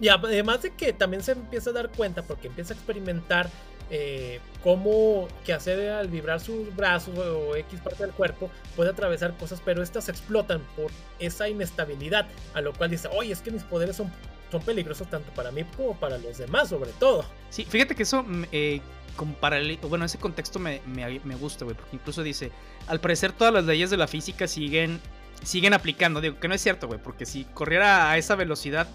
Y además de que también se empieza a dar cuenta, porque empieza a experimentar eh, cómo que hacer al vibrar sus brazos o X parte del cuerpo puede atravesar cosas, pero estas explotan por esa inestabilidad, a lo cual dice, oye, es que mis poderes son peligrosos tanto para mí como para los demás, sobre todo. Sí, fíjate que eso, mm, eh, bueno, ese contexto me, me, gusta, güey, porque incluso dice, al parecer todas las leyes de la física siguen, siguen aplicando, digo, que no es cierto, güey, porque si corriera a esa velocidad,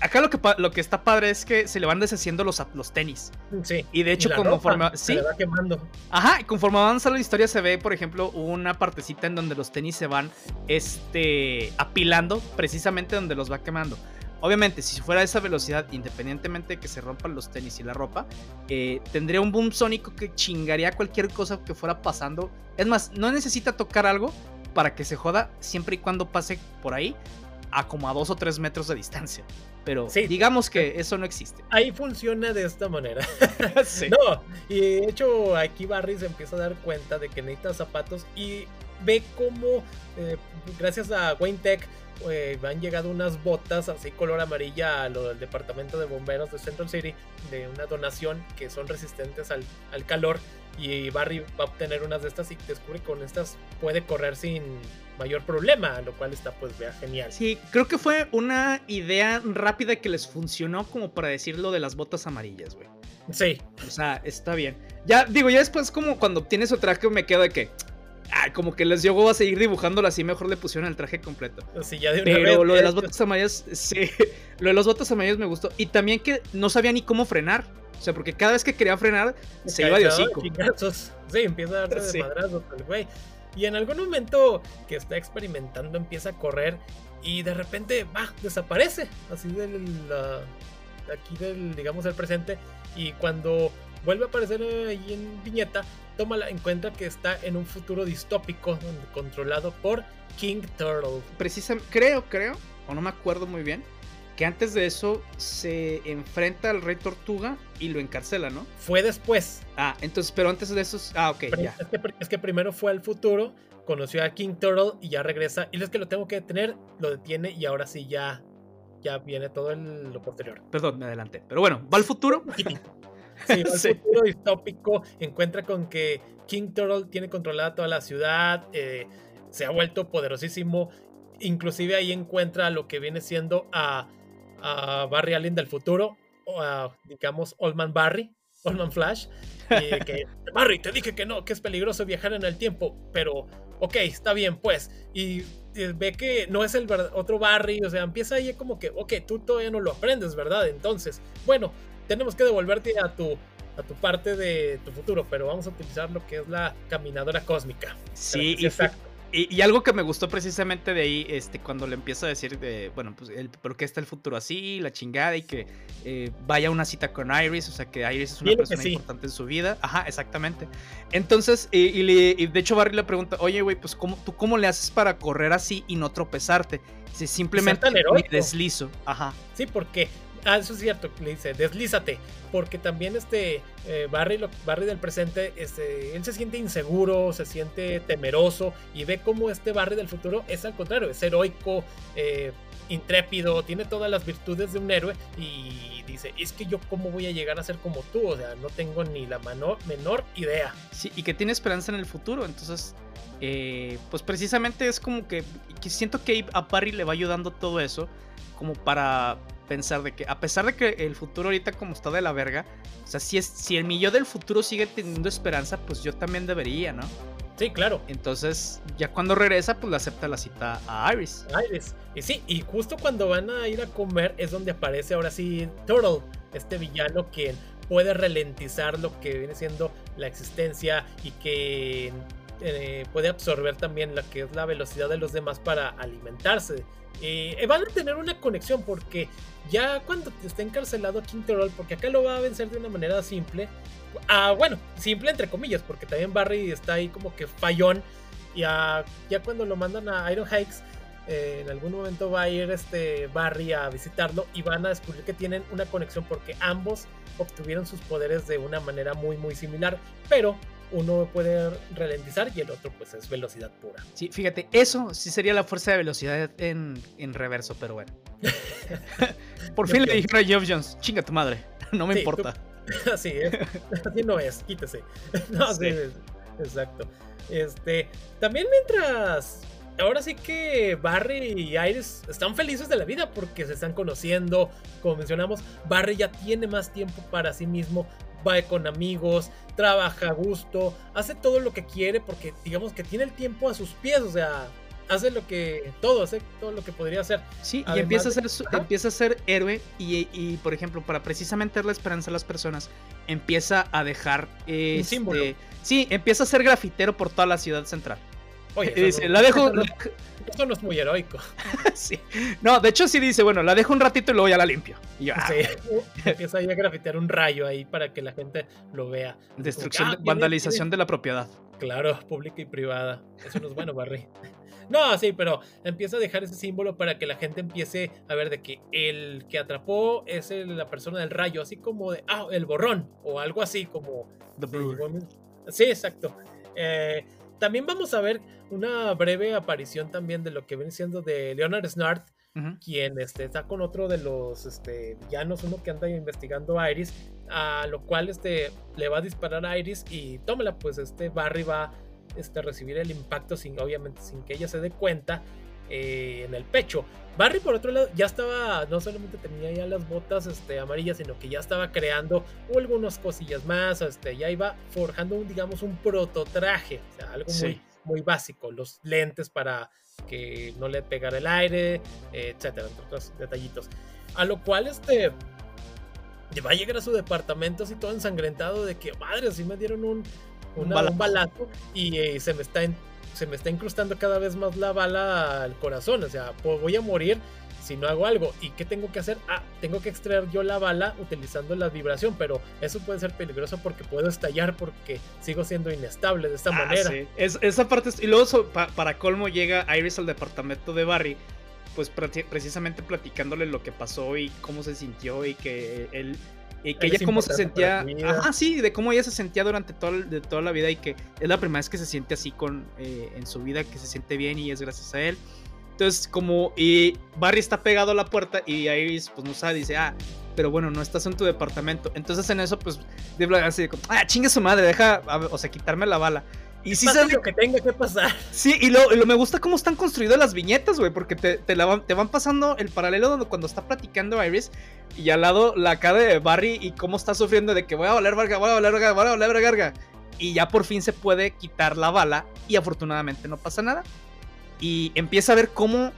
acá lo que, lo que está padre es que se le van deshaciendo los, los tenis. Sí. Y de hecho, conforme. sí. Se va quemando. Ajá, conforme avanza la historia, se ve, por ejemplo, una partecita en donde los tenis se van este, apilando, precisamente donde los va quemando. Obviamente, si fuera a esa velocidad, independientemente de que se rompan los tenis y la ropa, eh, tendría un boom sónico que chingaría cualquier cosa que fuera pasando. Es más, no necesita tocar algo para que se joda siempre y cuando pase por ahí a como a dos o tres metros de distancia. Pero digamos que eso no existe. Ahí funciona de esta manera. No, y de hecho aquí Barry se empieza a dar cuenta de que necesita zapatos y ve cómo, eh, gracias a Wayne Tech, eh, han llegado unas botas así color amarilla a lo del departamento de bomberos de Central City de una donación que son resistentes al, al calor y Barry va a obtener unas de estas y descubre que con estas puede correr sin mayor problema, lo cual está pues vea genial. Sí, creo que fue una idea rápida que les funcionó como para decir lo de las botas amarillas, güey. Sí. O sea, está bien. Ya digo, ya después como cuando obtienes su traje me quedo de que Ah, como que les llegó a seguir dibujándolo así, mejor le pusieron el traje completo. Pero lo de las botas amarillas, sí, lo de las botas amarillas me gustó. Y también que no sabía ni cómo frenar. O sea, porque cada vez que quería frenar, se iba de hocico. Sí, empieza a darse de madrazos el güey. Y en algún momento que está experimentando, empieza a correr y de repente, va, desaparece. Así del, aquí del, digamos, el presente. Y cuando vuelve a aparecer ahí en viñeta, toma la, en cuenta que está en un futuro distópico controlado por King Turtle. Precisamente, creo, creo, o no me acuerdo muy bien, que antes de eso se enfrenta al Rey Tortuga y lo encarcela, ¿no? Fue después. Ah, entonces, pero antes de eso. Ah, ok, ya. Es que, es que primero fue al futuro, conoció a King Turtle y ya regresa. Y es que lo tengo que detener, lo detiene y ahora sí ya. Ya viene todo lo posterior. Perdón, me adelanté. Pero bueno, va al futuro. Sí, va futuro distópico, encuentra con que King Turtle tiene controlada toda la ciudad, eh, se ha vuelto poderosísimo. Inclusive ahí encuentra lo que viene siendo a, a Barry Allen del futuro, o a, digamos, Oldman Barry, Oldman Flash, y que, Barry, te dije que no, que es peligroso viajar en el tiempo, pero, ok, está bien, pues, y, ve que no es el otro Barry, o sea, empieza ahí como que, ok, tú todavía no lo aprendes, ¿verdad? Entonces, bueno, tenemos que devolverte a tu a tu parte de tu futuro, pero vamos a utilizar lo que es la caminadora cósmica. Sí, exacto. Y, algo que me gustó precisamente de ahí, este, cuando le empiezo a decir, de, bueno, pues, el, ¿por qué está el futuro así? La chingada y que eh, vaya a una cita con Iris, o sea, que Iris es una persona importante en su vida. Ajá, exactamente. Entonces, y, le, de hecho Barry le pregunta, oye, güey, pues, ¿cómo, ¿tú cómo le haces para correr así y no tropezarte? Si simplemente me deslizo. Ajá. Sí, porque Ah, eso es cierto, le dice, deslízate, porque también este eh, Barry, Barry del presente, este, él se siente inseguro, se siente temeroso y ve cómo este Barry del futuro es al contrario, es heroico, eh, intrépido, tiene todas las virtudes de un héroe y dice, es que yo cómo voy a llegar a ser como tú, o sea, no tengo ni la menor idea. Sí, y que tiene esperanza en el futuro, entonces... Eh, pues precisamente es como que, que siento que a Barry le va ayudando todo eso como para pensar de que a pesar de que el futuro ahorita como está de la verga, o sea, si, es, si el mi yo del futuro sigue teniendo esperanza, pues yo también debería, ¿no? Sí, claro. Entonces, ya cuando regresa, pues le acepta la cita a Iris. Iris. Y sí, y justo cuando van a ir a comer es donde aparece ahora sí Turtle, este villano que puede ralentizar lo que viene siendo la existencia y que eh, puede absorber también la que es la velocidad de los demás para alimentarse. Eh, van a tener una conexión porque ya cuando esté encarcelado Troll, porque acá lo va a vencer de una manera simple, ah, bueno, simple entre comillas, porque también Barry está ahí como que fallón, y ya cuando lo mandan a Iron Heights, eh, en algún momento va a ir este Barry a visitarlo y van a descubrir que tienen una conexión porque ambos obtuvieron sus poderes de una manera muy muy similar, pero uno puede ralentizar y el otro pues es velocidad pura. Sí, fíjate, eso sí sería la fuerza de velocidad en, reverso, pero bueno. Por fin le dijeron a Geoff Jones, chinga tu madre, no me importa. así es, así no es, quítese. no, sí. exacto. Este, también mientras ahora sí que Barry y Iris están felices de la vida porque se están conociendo. Como mencionamos, Barry ya tiene más tiempo para sí mismo, va con amigos, trabaja a gusto, hace todo lo que quiere porque digamos que tiene el tiempo a sus pies, o sea, hace lo que todo, hace todo lo que podría hacer. Sí, y empieza a, ser, empieza a ser héroe y, por ejemplo, para precisamente darle esperanza a las personas, empieza a dejar... Este, símbolo. Sí, empieza a ser grafitero por toda la ciudad central. Oye, dice, la dejo... Esto no es muy heroico. sí. No, de hecho sí dice, bueno, la dejo un ratito y luego ya la limpio. Y yo, sí. Ah". Empieza ahí a grafitear un rayo ahí para que la gente lo vea. Destrucción, ah, vandalización de la propiedad. Claro, pública y privada. Eso no es bueno, Barry. No, sí, pero empieza a dejar ese símbolo para que la gente empiece a ver de que el que atrapó es la persona del rayo, así como de, ah, el borrón, o algo así como... The sí, exacto. Eh, también vamos a ver una breve aparición también de lo que viene siendo de Leonard Snart, quien este, está con otro de los este, villanos, uno que anda investigando a Iris, a lo cual este, le va a disparar a Iris y tómela, pues este Barry va este, recibir el impacto sin, obviamente, sin que ella se dé cuenta eh, en el pecho. Barry, por otro lado, ya estaba, no solamente tenía ya las botas este, amarillas, sino que ya estaba creando algunas cosillas más, este, ya iba forjando, un, digamos, un prototraje, o sea, algo muy, muy básico, los lentes para que no le pegara el aire, etcétera, entre otros detallitos. A lo cual, este, va a llegar a su departamento así todo ensangrentado de que, madre, así me dieron un, un balazo y eh, se me está en, se me está incrustando cada vez más la bala al corazón. O sea, voy a morir si no hago algo. ¿Y qué tengo que hacer? Ah, tengo que extraer yo la bala utilizando la vibración, pero eso puede ser peligroso porque puedo estallar porque sigo siendo inestable de esta ah, manera. Sí. Es, esa parte, y luego para colmo llega Iris al departamento de Barry, pues precisamente platicándole lo que pasó y cómo se sintió y que él y que ella cómo se sentía. Ajá, sí, de cómo ella se sentía durante todo, de toda la vida y que es la primera vez que se siente así con, eh, en su vida, que se siente bien y es gracias a él. Entonces, como y Barry está pegado a la puerta y Iris, pues no sabe, dice, ah, pero bueno, no estás en tu departamento. Entonces, en eso, pues, de así, ah, chingue su madre, deja, o sea, quitarme la bala. Y sí Pasa lo que tenga que pasar. Sí, y lo, lo me gusta cómo están construidas las viñetas, güey, porque te, te, la van, te van pasando el paralelo donde cuando está platicando Iris y al lado la cara de Barry y cómo está sufriendo de que voy a valer verga, voy a valer verga, voy a valer verga. Y ya por fin se puede quitar la bala y afortunadamente no pasa nada. Y empieza a ver cómo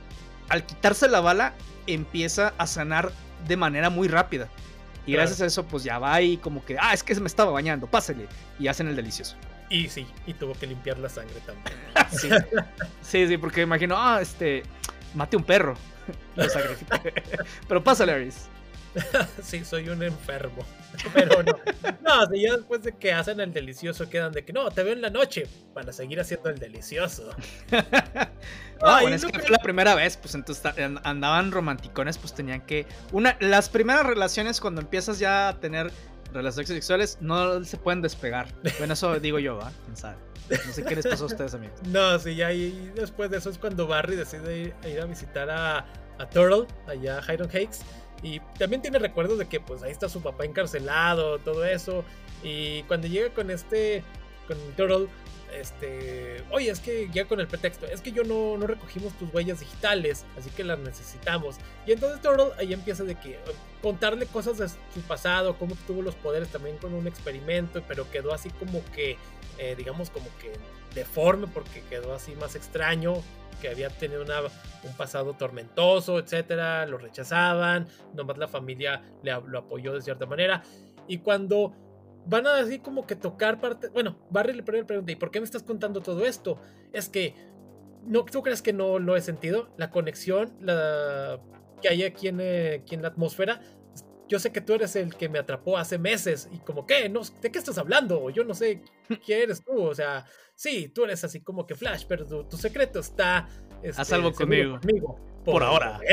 al quitarse la bala empieza a sanar de manera muy rápida. Y Claro. gracias a eso, pues ya va y como que, ah, es que se me estaba bañando, pásale. Y hacen el delicioso. Y sí, y tuvo que limpiar la sangre también. Sí, sí, sí, porque imagino, ah, este, mate un perro. Lo sacrifique. Pero pásale, Aris. sí, soy un enfermo. Pero no. No, si ya después de que hacen el delicioso quedan de que no, te veo en la noche para seguir haciendo el delicioso. Ah, Ay, bueno, es no que fue la primera vez, pues entonces andaban romanticones, pues tenían que. Una, las primeras relaciones, cuando empiezas ya a tener relaciones sexuales, no se pueden despegar. Bueno, eso digo yo, ¿va? ¿Quién sabe? No sé qué les pasó a ustedes, amigos. No, sí, ya y después de eso es cuando Barry decide ir, ir a visitar a, a Turtle, allá a Hiron Hakes. Y también tiene recuerdos de que pues ahí está su papá encarcelado, todo eso. Y cuando llega con este, con Turtle, este, oye, es que ya con el pretexto, es que yo no, no recogimos tus huellas digitales, así que las necesitamos. Y entonces Turtle ahí empieza de que eh, contarle cosas de su pasado, cómo tuvo los poderes también con un experimento, pero quedó así como que, eh, digamos, como que deforme porque quedó así más extraño, que había tenido una- un pasado tormentoso, etcétera, lo rechazaban, nomás la familia le, lo apoyó de cierta manera. Y cuando van a así como que tocar parte, bueno, Barry le pregunta, ¿y por qué me estás contando todo esto? Es que, ¿no, ¿tú crees que no lo he sentido? La conexión la, que hay aquí en, eh, aquí en la atmósfera. Yo sé que tú eres el que me atrapó hace meses y como, ¿qué? No, ¿De qué estás hablando? Yo no sé quién eres tú. O sea, sí, tú eres así como que Flash, pero tu, tu secreto está... este, salvo seguro conmigo. Por, Por ahora.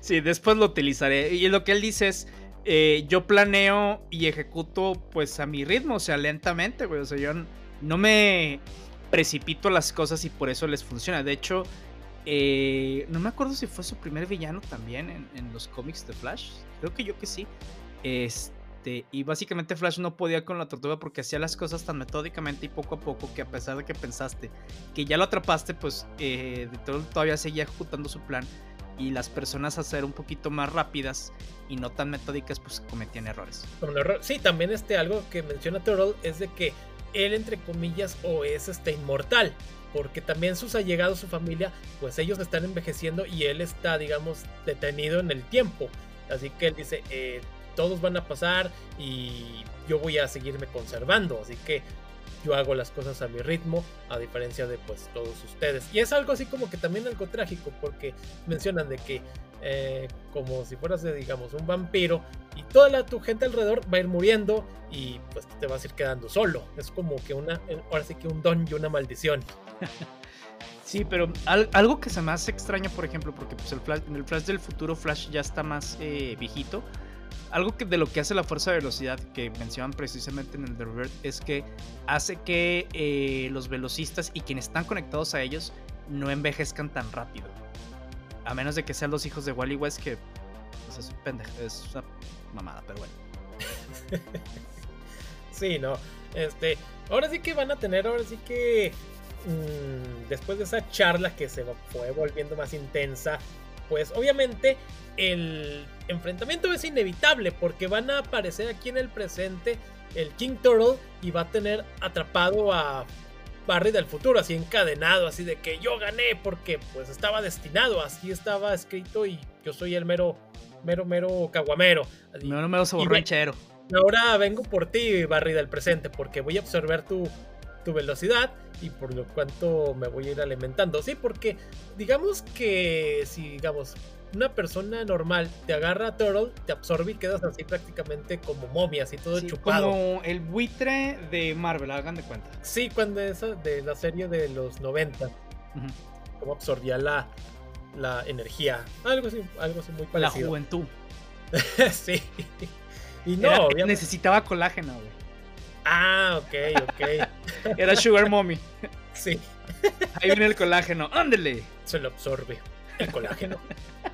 Sí, después lo utilizaré. Y lo que él dice es, eh, yo planeo y ejecuto pues a mi ritmo, o sea, lentamente, güey. O sea, yo no me precipito las cosas y por eso les funciona. De hecho, eh, no me acuerdo si fue su primer villano también en, en los cómics de Flash. Creo que yo que sí. Este, y básicamente Flash no podía con la tortuga porque hacía las cosas tan metódicamente y poco a poco que a pesar de que pensaste que ya lo atrapaste, pues eh, de todo- todavía seguía ejecutando su plan y las personas a ser un poquito más rápidas y no tan metódicas pues cometían errores. Sí, también este algo que menciona Turtle es de que él entre comillas o es este inmortal, porque también sus allegados, su familia, pues ellos están envejeciendo y él está, digamos, detenido en el tiempo. Así que él dice, eh, todos van a pasar y yo voy a seguirme conservando, así que yo hago las cosas a mi ritmo, a diferencia de pues todos ustedes. Y es algo así como que también algo trágico, porque mencionan de que eh, como si fueras, digamos, un vampiro y toda la, tu gente alrededor va a ir muriendo y pues te vas a ir quedando solo. Es como que una, eh, ahora sí que un don y una maldición. Sí, pero al- algo que se me hace extraño, por ejemplo, porque pues el Flash, en el Flash del futuro Flash ya está más eh, viejito. Algo que de lo que hace la fuerza de velocidad que mencionan precisamente en el The es que hace que eh, los velocistas y quienes están conectados a ellos no envejezcan tan rápido. A menos de que sean los hijos de Wally West, que pues, es, un pendejo, es una mamada, pero bueno. Sí, no. Este, ahora sí que van a tener, ahora sí que mm, después de esa charla que se fue volviendo más intensa, pues obviamente el enfrentamiento es inevitable porque van a aparecer aquí en el presente el King Turtle y va a tener atrapado a Barry del futuro, así encadenado, así de que yo gané porque pues estaba destinado, así estaba escrito y yo soy el mero, mero, mero caguamero. Así, No, no me lo Y ve- borrachero. Ahora vengo por ti, Barry del presente, porque voy a absorber tu, tu velocidad y por lo cuanto me voy a ir alimentando. Sí, porque digamos que si, digamos, una persona normal te agarra a Turtle, te absorbe y quedas así prácticamente como momia, así todo Sí, chupado. como el buitre de Marvel, hagan de cuenta. Sí, cuando esa de la serie de los 90, Ujú. como absorbía la, la energía. Algo así, algo así muy La parecido. juventud. sí. Y no, Era- necesitaba colágeno, güey. Ah, ok, ok. Era Sugar Mommy. sí. Ahí viene el colágeno. ¡Ándele! se lo absorbe el colágeno.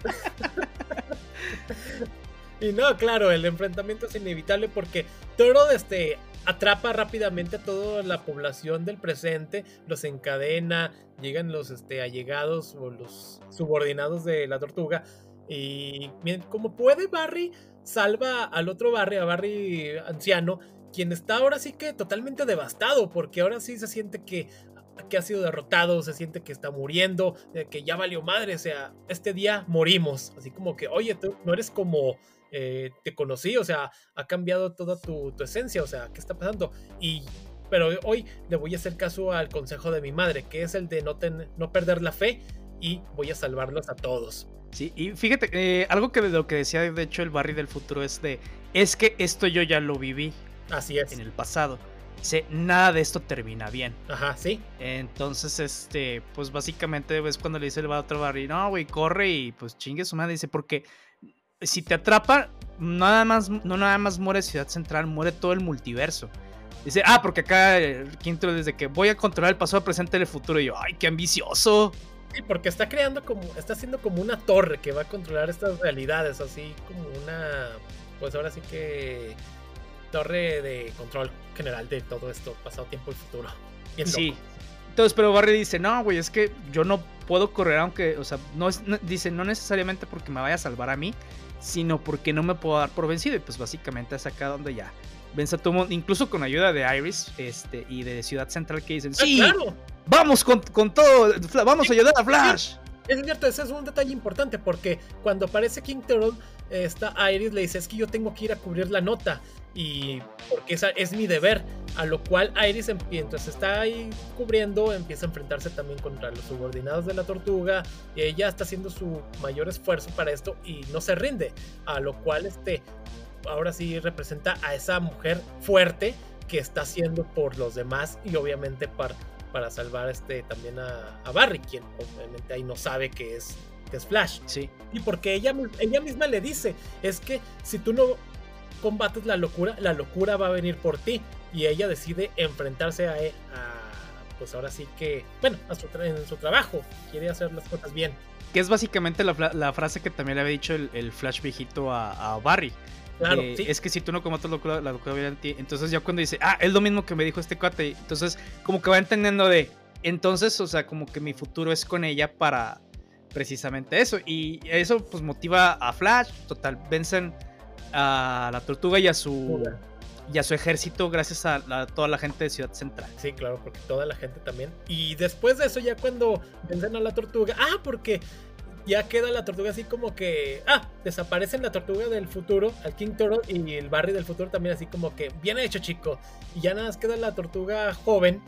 y no, claro, el enfrentamiento es inevitable porque Toro este, atrapa rápidamente a toda la población del presente, los encadena, llegan los este, allegados o los subordinados de la tortuga. Y como puede, Barry salva al otro Barry, a Barry anciano, quien está ahora sí que totalmente devastado, porque ahora sí se siente que, que ha sido derrotado, se siente que está muriendo, que ya valió madre, o sea, este día morimos, así como que, oye, tú no eres como eh, te conocí, o sea, ha cambiado toda tu, esencia, o sea, ¿qué está pasando? Y pero hoy le voy a hacer caso al consejo de mi madre, que es el de no, no perder la fe y voy a salvarlos a todos. Sí, y fíjate, eh, algo que de lo que decía de hecho el Barry del futuro es de, es que esto yo ya lo viví. Así es. En el pasado. Dice, nada de esto termina bien. Ajá, sí. Entonces, este, pues básicamente es cuando le dice el otro Barry, no, güey, corre y pues chingue su madre. Dice, porque si te atrapa, nada más, no nada más muere Ciudad Central, muere todo el multiverso. Dice, ah, porque acá Quinto desde que voy a controlar el pasado, presente y el futuro. Y yo, ay, qué ambicioso. Sí, porque está creando como, está haciendo como una torre que va a controlar estas realidades, así como una, pues ahora sí que torre de control general de todo esto, pasado, tiempo y futuro. sí. Entonces, pero Barry dice, no, güey, es que yo no puedo correr aunque, o sea, no es, dice, no necesariamente porque me vaya a salvar a mí, sino porque no me puedo dar por vencido. Y pues básicamente es acá donde ya vence a todo mundo, incluso con ayuda de Iris este, y de Ciudad Central que dicen, ah, sí, vamos con, todo, vamos a ayudar a Flash. Es cierto, ese es un detalle importante porque cuando aparece King Turtle, esta Iris le dice, es que yo tengo que ir a cubrir la nota y porque esa es mi deber. A lo cual Iris, mientras está ahí cubriendo, empieza a enfrentarse también contra los subordinados de la tortuga. Y ella está haciendo su mayor esfuerzo para esto y no se rinde. A lo cual, este, ahora sí representa a esa mujer fuerte que está haciendo por los demás y obviamente para, para salvar este, también a, Barry, quien obviamente ahí no sabe que es, que es Flash. Sí. Y porque ella, ella misma le dice, es que si tú no combates la locura, la locura va a venir por ti. Y ella decide enfrentarse a, pues ahora sí que, bueno, a su, en su trabajo. Quiere hacer las cosas bien. Que es básicamente la, frase que también le había dicho el, Flash viejito a, Barry. Claro, Es que si tú no combates la locura, la locura viene a ti. Entonces ya cuando dice, ah, es lo mismo que me dijo este cuate. Entonces como que va entendiendo de, entonces, o sea, como que mi futuro es con ella para precisamente eso. Y eso pues motiva a Flash. Total, vencen a la tortuga y a su y a su ejército gracias a, toda la gente de Ciudad Central. Sí, claro, porque toda la gente también. Y después de eso ya cuando vencen a la tortuga, ah, porque ya queda la tortuga así como que, ah, desaparecen la tortuga del futuro, al King Toro y el Barry del futuro también así como que, bien hecho chico. Y ya nada más queda la tortuga joven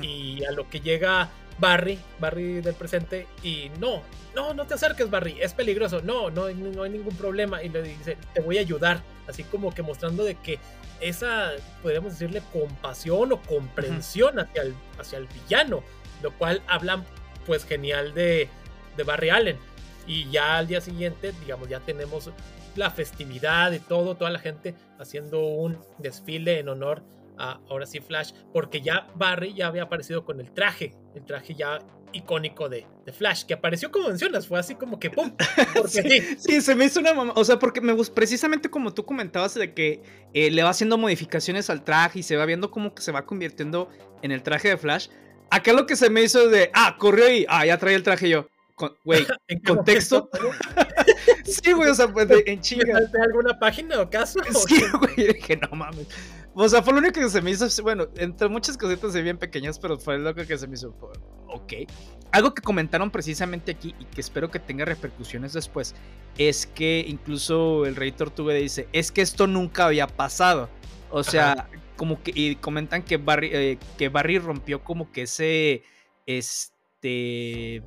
y a lo que llega Barry, Barry del presente, y no, no, no te acerques, Barry, es peligroso, no, no, no hay ningún problema, y le dice, te voy a ayudar, así como que mostrando de que esa, podríamos decirle, compasión o comprensión hacia, el, hacia el villano, lo cual habla, pues, genial de, de Barry Allen. Y ya al día siguiente, digamos, ya tenemos la festividad y todo, toda la gente haciendo un desfile en honor ahora sí Flash, porque ya Barry ya había aparecido con el traje, el traje ya icónico de, de Flash, que apareció como mencionas, fue así como que ¡pum! sí, se me hizo una mamá, o sea, porque me gusta, precisamente como tú comentabas de que eh, le va haciendo modificaciones al traje y se va viendo como que se va convirtiendo en el traje de Flash. Acá lo que se me hizo de, ah, corrió y, ah, ya trae el traje yo. Güey, en contexto. sí, güey, o sea, pues en chinga. alguna página o caso? Sí, güey, dije, no mames. O sea, fue lo único que se me hizo, bueno, entre muchas cositas bien pequeñas, pero fue lo que se me hizo, ok. Algo que comentaron precisamente aquí y que espero que tenga repercusiones después, es que incluso el Rey Tortuga dice, es que esto nunca había pasado. O sea, como que, y comentan que Barry, eh, que Barry rompió como que ese, este,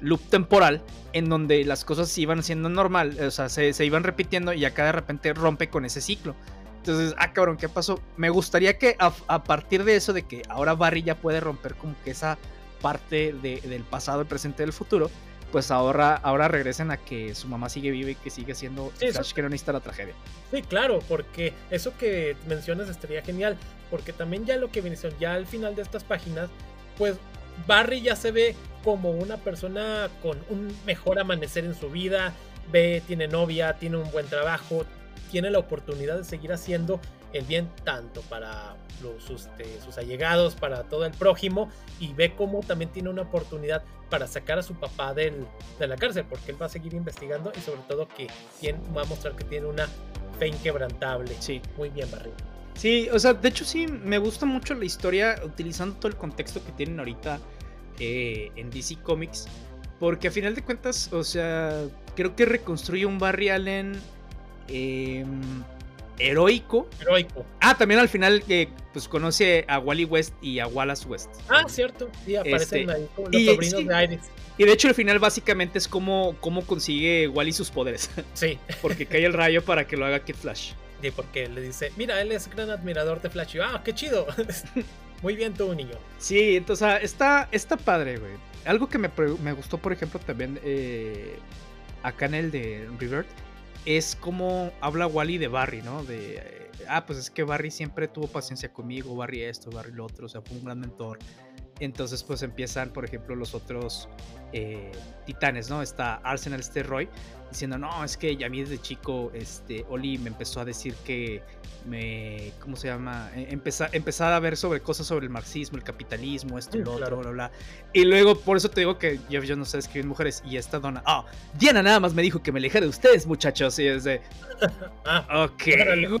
loop temporal en donde las cosas iban siendo normal, o sea, se, se iban repitiendo y acá de repente rompe con ese ciclo. Entonces, ah, cabrón, ¿qué pasó? Me gustaría que a, partir de eso, de que ahora Barry ya puede romper como que esa parte del pasado, el presente, del futuro, pues ahora, ahora regresen a que su mamá sigue viva y que sigue siendo sí, Flash que no necesita la tragedia. Sí, claro, porque eso que mencionas estaría genial, porque también ya lo que viene, ya al final de estas páginas, pues Barry ya se ve como una persona con un mejor amanecer en su vida, ve, tiene novia, tiene un buen trabajo, tiene la oportunidad de seguir haciendo el bien tanto para sus, este, sus allegados, para todo el prójimo, y ve cómo también tiene una oportunidad para sacar a su papá del, de la cárcel, porque él va a seguir investigando y sobre todo que tiene, va a mostrar que tiene una fe inquebrantable. Sí. Muy bien, Barry. Sí, o sea, de hecho sí, me gusta mucho la historia utilizando todo el contexto que tienen ahorita eh, en DC Comics. Porque a final de cuentas, o sea, creo que reconstruye un Barry Allen em, heroico. Heroico. Ah, también al final que pues conoce a Wally West y a Wallace West. Ah, cierto. Sí, aparecen este, ahí los sobrinos de Iris. Y de hecho el final básicamente es cómo, cómo consigue Wally sus poderes. Sí. porque cae el rayo para que lo haga Kid Flash. Sí, porque le dice, mira, él es gran admirador de Flash. Y, ah, qué chido. Muy bien tú, niño. Sí, entonces está, está padre, güey. Algo que me, gustó, por ejemplo, también eh, acá en el de Revert, es como habla Wally de Barry, ¿no? De, eh, ah, pues es que Barry siempre tuvo paciencia conmigo, Barry esto, Barry lo otro, o sea, fue un gran mentor. Entonces, pues empiezan, por ejemplo, los otros eh, titanes, ¿no? Está Arsenal, este Roy, diciendo, no, es que ya a mí desde chico, este, Oli me empezó a decir que me, ¿cómo se llama? E, empezar, empezar a ver sobre cosas sobre el marxismo, el capitalismo, esto y lo otro, bla, bla, Y luego, por eso te digo que Jeff Jones no sabe escribir mujeres y esta dona, ah, Diana nada más me dijo que me alejara de ustedes, muchachos, y es de, ah, ok.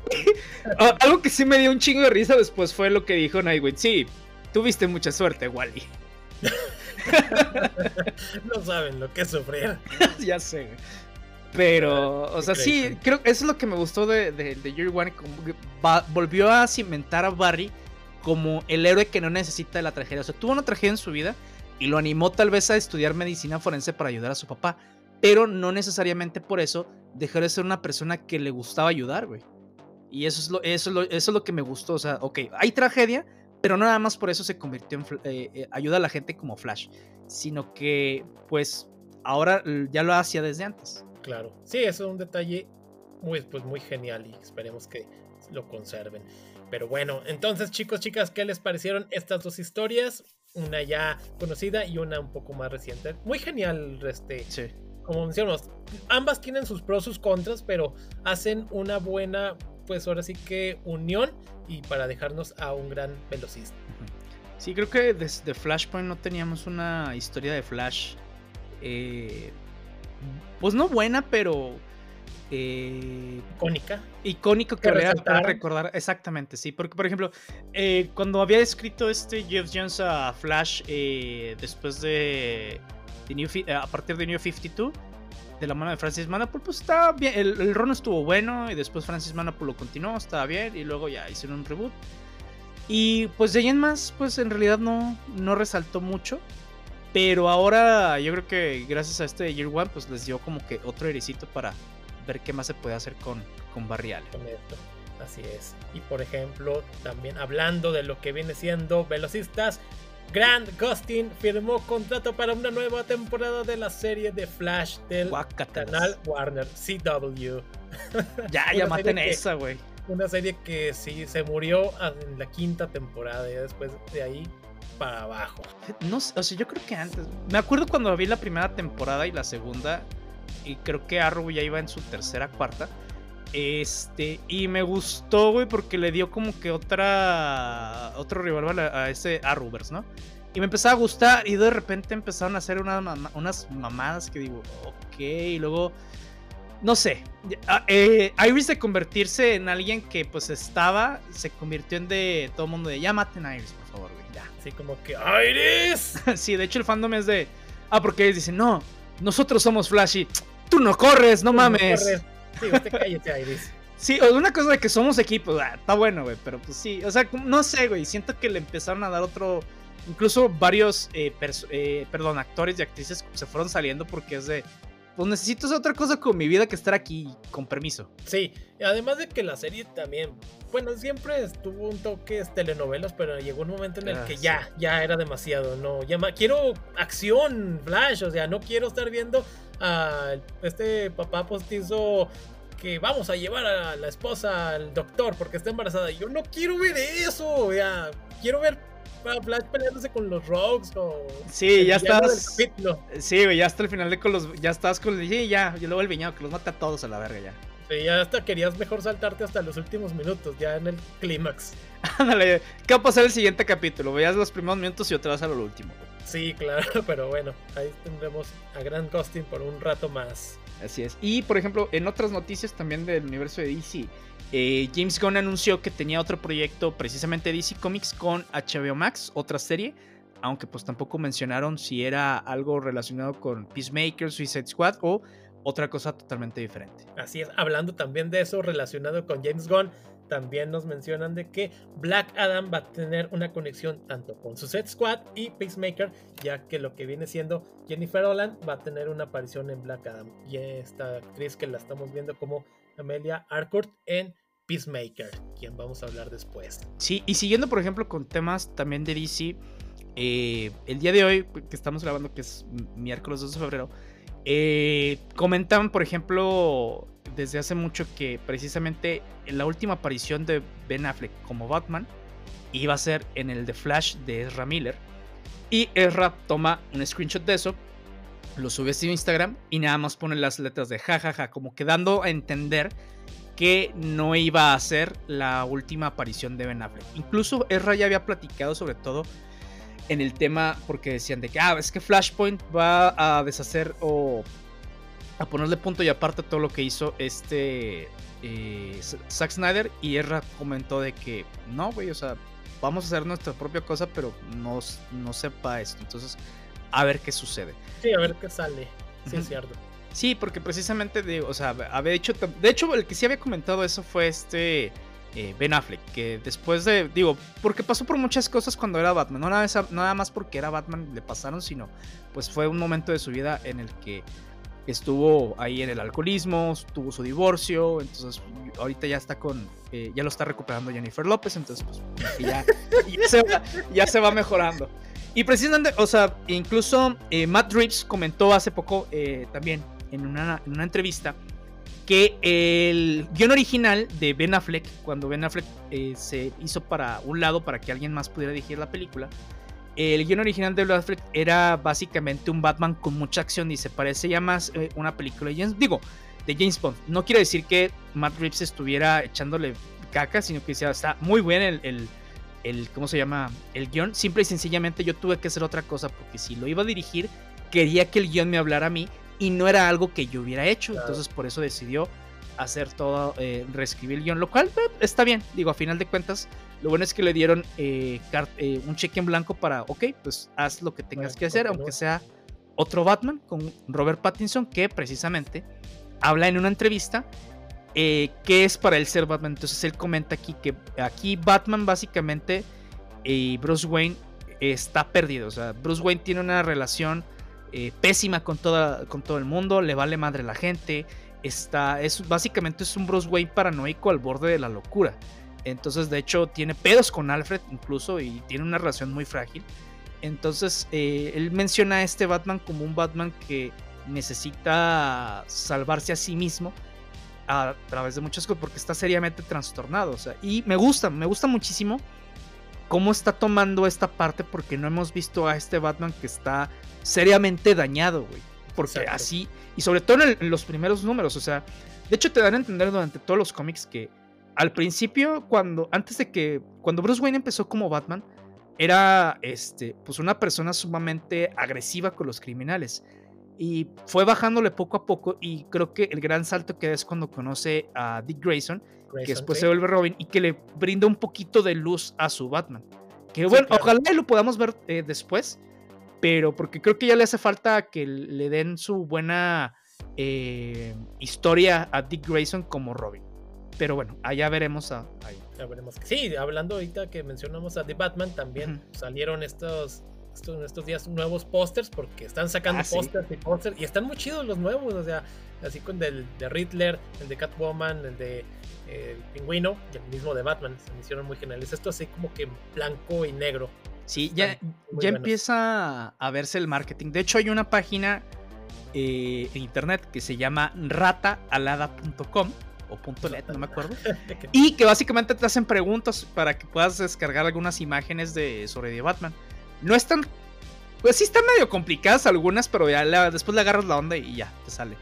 Ah, algo que sí me dio un chingo de risa después fue lo que dijo Nightwing, sí, tuviste mucha suerte, Wally. no saben lo que es sufrir. ya sé, pero, o sea, sí, creo que eso es lo que me gustó de, de, Year One. volvió a cimentar a Barry como el héroe que no necesita la tragedia. O sea, tuvo una tragedia en su vida y lo animó tal vez a estudiar medicina forense para ayudar a su papá. Pero no necesariamente por eso dejó de ser una persona que le gustaba ayudar, güey. Y eso es lo, eso es lo, eso es lo que me gustó. O sea, ok, hay tragedia, pero no nada más por eso se convirtió en eh, eh, ayuda a la gente como Flash, sino que pues ahora ya lo hacía desde antes. Claro, sí, eso es un detalle muy, pues, muy genial y esperemos que lo conserven. Pero bueno, entonces chicos, chicas, ¿qué les parecieron estas dos historias? Una ya conocida y una un poco más reciente. Muy genial, este. Sí. Como mencionamos, ambas tienen sus pros, sus contras, pero hacen una buena, pues ahora sí que unión y para dejarnos a un gran velocista. Sí, creo que desde Flashpoint no teníamos una historia de Flash eh, pues no buena, pero eh, icónica. Icónico que voy a recordar. Exactamente, sí. Porque, por ejemplo, eh, cuando había escrito este Jeff Jones a Flash eh, después de, a partir de New 52, de la mano de Francis Manapul, pues estaba bien. El, el ron estuvo bueno y después Francis Manapul lo continuó, estaba bien y luego ya hicieron un reboot. Y pues de ahí en más, pues en realidad no, no resaltó mucho. Pero ahora yo creo que gracias a este Year One, pues les dio como que otro ericito para ver qué más se puede hacer con, con. Así es. Y por ejemplo, también hablando de lo que viene siendo velocistas, Grant Gustin firmó contrato para una nueva temporada de la serie de Flash del canal Warner CW. Ya, ya maten esa, güey. Una serie que sí se murió en la quinta temporada y después de ahí para abajo. No o sea, yo creo que antes. Me acuerdo cuando vi la primera temporada y la segunda. Y creo que Arrow ya iba en su tercera, cuarta. Este, y me gustó, güey, porque le dio como que otra. Otro rival a, ese Arrowverse, ¿no? Y me empezaba a gustar. Y de repente empezaron a hacer unas mamadas que digo, ok. Y luego. No sé. Eh, Iris de convertirse en alguien que pues estaba. Se convirtió en de todo el mundo de ya maten a Iris, por favor, güey. Así como que, ¡Iris! sí, de hecho el fandom es de. Ah, porque ellos dicen, no, nosotros somos Flashy. Tú no corres, no mames. Sí, usted cállate, Iris. Sí, una cosa de que somos equipo, ah, está bueno, güey, pero pues sí, o sea, no sé, güey, siento que le empezaron a dar otro, incluso varios, eh, eh, perdón, actores y actrices se fueron saliendo porque es de, pues necesito hacer otra cosa con mi vida que estar aquí, con permiso. Sí, además de que la serie también, bueno, siempre estuvo un toque telenovelas, pero llegó un momento en el que ah, ya, ya era demasiado, no, ya quiero acción, flash, o sea, no quiero estar viendo a este papá postizo que vamos a llevar a la esposa al doctor porque está embarazada. Yo no quiero ver eso, ya, quiero ver Flash peleándose con los Rogues o. Sí, ya estás. Sí, güey, ya hasta el final de con los. Ya estás con. Sí, ya, y luego el viñado que los mata a todos a la verga ya. Sí, ya hasta querías mejor saltarte hasta los últimos minutos, ya en el clímax. Ándale, ¿qué va a pasar el siguiente capítulo? Veas los primeros minutos y otra vez a lo último. Sí, claro, pero bueno, ahí tendremos a Grant Gustin por un rato más. Así es. Y por ejemplo, en otras noticias también del universo de DC, eh, James Gunn anunció que tenía otro proyecto precisamente DC Comics con HBO Max, otra serie, aunque pues tampoco mencionaron si era algo relacionado con Peacemaker, Suicide Squad o otra cosa totalmente diferente. Así es, hablando también de eso relacionado con James Gunn, también nos mencionan de que Black Adam va a tener una conexión tanto con Suicide Squad y Peacemaker, ya que lo que viene siendo Jennifer Holland va a tener una aparición en Black Adam. Y esta actriz que la estamos viendo como Amelia Harcourt en Peacemaker, quien vamos a hablar después. Sí, y siguiendo por ejemplo con temas también de DC, eh, el día de hoy que estamos grabando, que es miércoles 2 de febrero, eh, comentaban, por ejemplo, desde hace mucho que precisamente en la última aparición de Ben Affleck como Batman iba a ser en el The Flash de Ezra Miller. Y Ezra toma un screenshot de eso, lo sube a su Instagram y nada más pone las letras de jajaja, como que dando a entender que no iba a ser la última aparición de Ben Affleck. Incluso Ezra ya había platicado sobre todo en el tema porque decían de que, ah, es que Flashpoint va a deshacer o a ponerle punto y aparte todo lo que hizo este eh, Zack Snyder y Erra comentó de que no, güey, o sea, vamos a hacer nuestra propia cosa, pero no, no sepa esto. Entonces, a ver qué sucede. Sí, a ver qué sale. Sí, es cierto. Sí, porque precisamente, de, o sea, había hecho, de hecho, el que sí había comentado eso fue este eh, Ben Affleck, que después de, digo, porque pasó por muchas cosas cuando era Batman, no nada, nada más porque era Batman le pasaron, sino pues fue un momento de su vida en el que estuvo ahí en el alcoholismo, tuvo su divorcio, entonces ahorita ya está con, eh, ya lo está recuperando Jennifer López, entonces pues ya, se, va, mejorando. Y precisamente, o sea, incluso eh, Matt Reeves comentó hace poco también en una, en una entrevista que el guion original de Ben Affleck, cuando Ben Affleck eh, se hizo para un lado para que alguien más pudiera dirigir la película, el guion original de Ben Affleck era básicamente un Batman con mucha acción y se parece ya más eh, una película de James, digo, de James Bond. No quiere decir que Matt Reeves estuviera echándole caca, sino que está muy bien el, el, el, ¿cómo se llama? El guion. Simple y sencillamente yo tuve que hacer otra cosa porque si lo iba a dirigir, quería que el guion me hablara a mí y no era algo que yo hubiera hecho. Entonces por eso decidió hacer todo, eh, reescribir el guion, lo cual eh, está bien. Digo, a final de cuentas, lo bueno es que le dieron eh, un cheque en blanco para, ok, pues haz lo que tengas que hacer, aunque sea otro Batman con Robert Pattinson, que precisamente habla en una entrevista que es para él ser Batman. Entonces él comenta aquí que aquí Batman básicamente y Bruce Wayne está perdido. O sea, Bruce Wayne tiene una relación eh, pésima con, con todo el mundo, le vale madre la gente. Está, es, básicamente es un Bruce Wayne paranoico al borde de la locura. Entonces, de hecho, tiene pedos con Alfred incluso y tiene una relación muy frágil. Entonces, eh, él menciona a este Batman como un Batman que necesita salvarse a sí mismo a través de muchas cosas porque está seriamente trastornado. Y me gusta, me gusta muchísimo cómo está tomando esta parte porque no hemos visto a este Batman que está seriamente dañado, güey. Porque así, y sobre todo en, los primeros números, o sea, de hecho te dan a entender durante todos los cómics que al principio, cuando, antes de que, cuando Bruce Wayne empezó como Batman, era, este, pues una persona sumamente agresiva con los criminales. Y fue bajándole poco a poco y creo que el gran salto que es cuando conoce a Dick Grayson, que después se vuelve Robin y que le brinda un poquito de luz a su Batman. Que bueno, ojalá lo podamos ver eh, después, pero porque creo que ya le hace falta que le den su buena eh, historia a Dick Grayson como Robin. Pero bueno, allá veremos a, ahí. Ya veremos. Sí, hablando ahorita que mencionamos a The Batman, también salieron estos, estos, días nuevos pósters porque están sacando ah, pósters y pósters y están muy chidos los nuevos, o sea, así con el de Riddler, el de Catwoman, el de el pingüino y el mismo de Batman, se me hicieron muy geniales. Esto así como que blanco y negro. Sí, ya, ya empieza a verse el marketing. De hecho, hay una página eh, en internet que se llama rataalada.com o .net, no me acuerdo. y que básicamente te hacen preguntas para que puedas descargar algunas imágenes de sobre Batman. No están, pues sí están medio complicadas algunas, pero ya después le agarras la onda y ya te sale.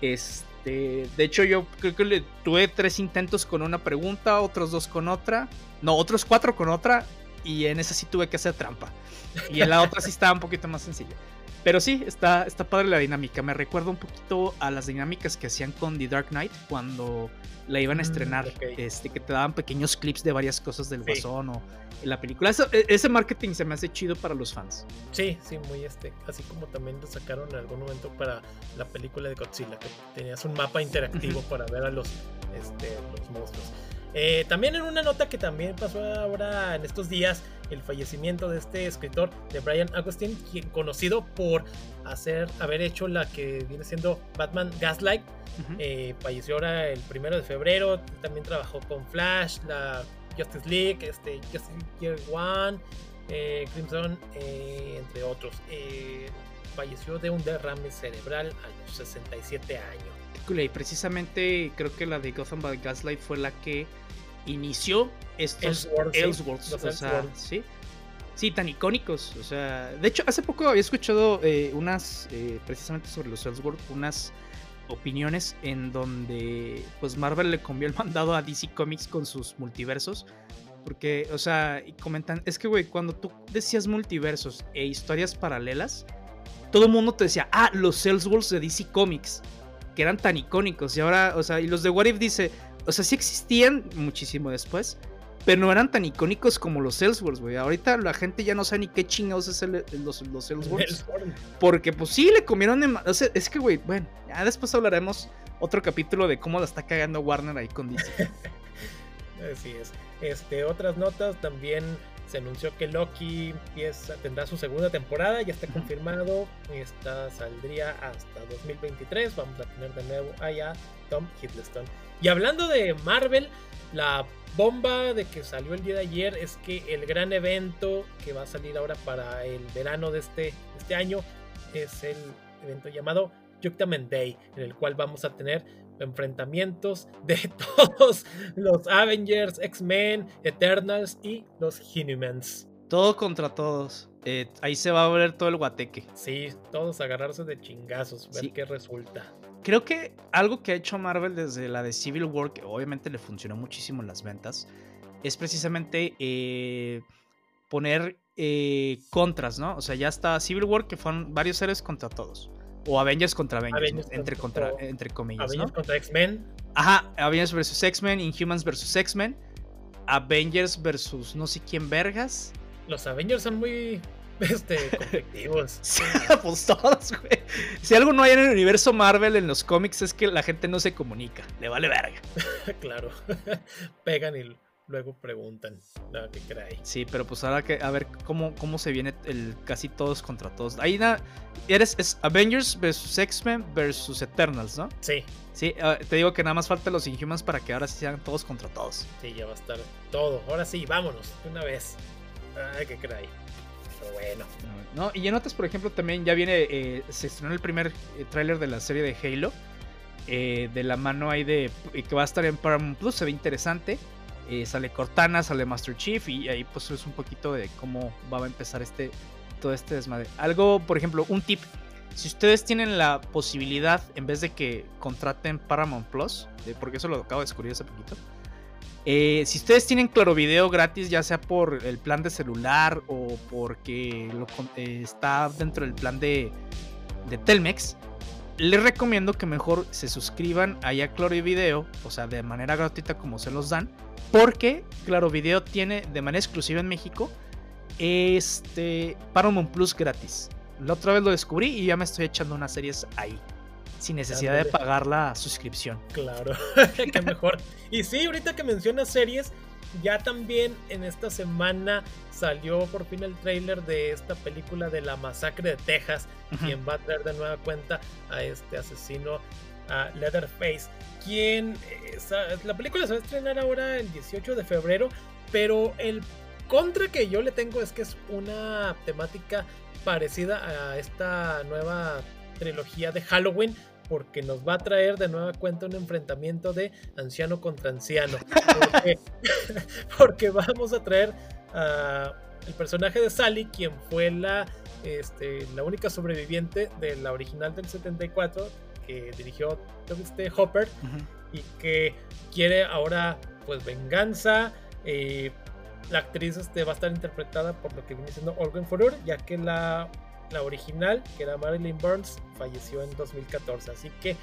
Este de hecho, yo creo que le tuve tres intentos con una pregunta, otros dos con otra, no, otros cuatro con otra, y en esa sí tuve que hacer trampa. Y en la otra sí estaba un poquito más sencilla. Pero sí, está, está padre la dinámica. Me recuerda un poquito a las dinámicas que hacían con The Dark Knight cuando la iban a mm, estrenar. este, que te daban pequeños clips de varias cosas del sí. o en la película. E, ese marketing se me hace chido para los fans. Sí, sí, muy este. Así como también lo sacaron en algún momento para la película de Godzilla, que tenías un mapa interactivo para ver a los, este, los monstruos. Eh, también en una nota que también pasó ahora en estos días, el fallecimiento de este escritor, de Brian Augustine, quien conocido por hacer, haber hecho la que viene siendo Batman Gaslight. Eh, falleció ahora el primero de febrero. También trabajó con Flash, la Justice League, este, Justice League Year One, eh, Crimson, entre otros. falleció de un derrame cerebral a los 67 años. Y precisamente creo que la de Gotham by Gaslight fue la que inició estos Elseworlds, o sea, ¿sí? sí, tan icónicos. O sea, de hecho, hace poco había escuchado eh, unas, eh, precisamente sobre los Elseworlds, unas opiniones en donde pues Marvel le cambió el mandado a DC Comics con sus multiversos. Porque, o sea, y comentan, es que, güey, cuando tú decías multiversos e historias paralelas, todo el mundo te decía, ah, los Elseworlds de DC Comics, que eran tan icónicos. Y ahora, o sea, y los de What If dice, o sea, sí existían muchísimo después, pero no eran tan icónicos como los Elseworlds, güey. Ahorita la gente ya no sabe ni qué chingados es los, los Elseworlds. Porque pues sí, le comieron de... O sea, es que, güey, bueno, ya después hablaremos otro capítulo de cómo la está cagando Warner ahí con DC. Así es. Este, otras notas también se anunció que Loki empieza, tendrá su segunda temporada, ya está confirmado. Esta saldría hasta 2023. Vamos a tener de nuevo allá Tom Hiddleston. Y hablando de Marvel, la bomba de que salió el día de ayer es que el gran evento que va a salir ahora para el verano de este, este año es el evento llamado Judgment Day, en el cual vamos a tener enfrentamientos de todos los Avengers, X-Men, Eternals y los Inhumans. Todo contra todos. Eh, ahí se va a ver todo el guateque. Sí, todos agarrarse de chingazos, ver qué resulta. Creo que algo que ha hecho Marvel desde la de Civil War, que obviamente le funcionó muchísimo en las ventas, es precisamente eh, poner eh, contras, ¿no? O sea, ya está Civil War, que fueron varios seres contra todos. O Avengers contra Avengers, entre, contra, entre comillas. Avengers contra X-Men. Ajá, Avengers versus X-Men, Inhumans versus X-Men, Avengers versus no sé quién vergas. Los Avengers son muy este, competitivos. pues todos, güey. Si algo no hay en el universo Marvel en los cómics es que la gente no se comunica. Le vale verga. claro. Pegan y luego preguntan. No, ¿qué cree? Sí, pero pues ahora que a ver cómo, cómo se viene el casi todos contra todos. Ahí na, eres es Avengers versus X-Men versus Eternals, ¿no? Sí. Sí, ah, te digo que nada más falta los Inhumans para que ahora sí sean todos contra todos. Sí, ya va a estar todo. Ahora sí, vámonos, una vez. Ay, qué cree bueno. ¿No? Y en otras, por ejemplo, también ya viene, eh, se estrenó el primer eh, tráiler de la serie de Halo. Eh, de la mano ahí de que va a estar en Paramount Plus, se ve interesante. Sale Cortana, sale Master Chief y ahí pues es un poquito de cómo va a empezar este todo este desmadre. Algo, por ejemplo, un tip. Si ustedes tienen la posibilidad, en vez de que contraten Paramount Plus, porque eso lo acabo de descubrir hace poquito, eh, si ustedes tienen Claro Video gratis, ya sea por el plan de celular o porque eh, está dentro del plan de, Telmex, les recomiendo que mejor se suscriban ahí a Claro Video, o sea, de manera gratuita como se los dan, porque Claro Video tiene de manera exclusiva en México este Paramount Plus gratis. La otra vez lo descubrí y ya me estoy echando unas series ahí sin necesidad de pagar la suscripción. Claro, que mejor. y sí, ahorita que mencionas series, ya también en esta semana salió por fin el trailer de esta película de la masacre de Texas, quien va a traer de nueva cuenta a este asesino, a Leatherface, quien eh, la película se va a estrenar ahora el 18 de febrero, pero el contra que yo le tengo es que es una temática parecida a esta nueva trilogía de Halloween porque nos va a traer de nueva cuenta un enfrentamiento de anciano contra anciano. Porque, vamos a traer a el personaje de Sally, quien fue la, este, la única sobreviviente de la original del 74, que dirigió este Hopper y que quiere ahora pues venganza. Eh, la actriz este, va a estar interpretada por lo que viene siendo Organ Furur, ya que la, la original, que era Marilyn Burns, falleció en 2014. Así que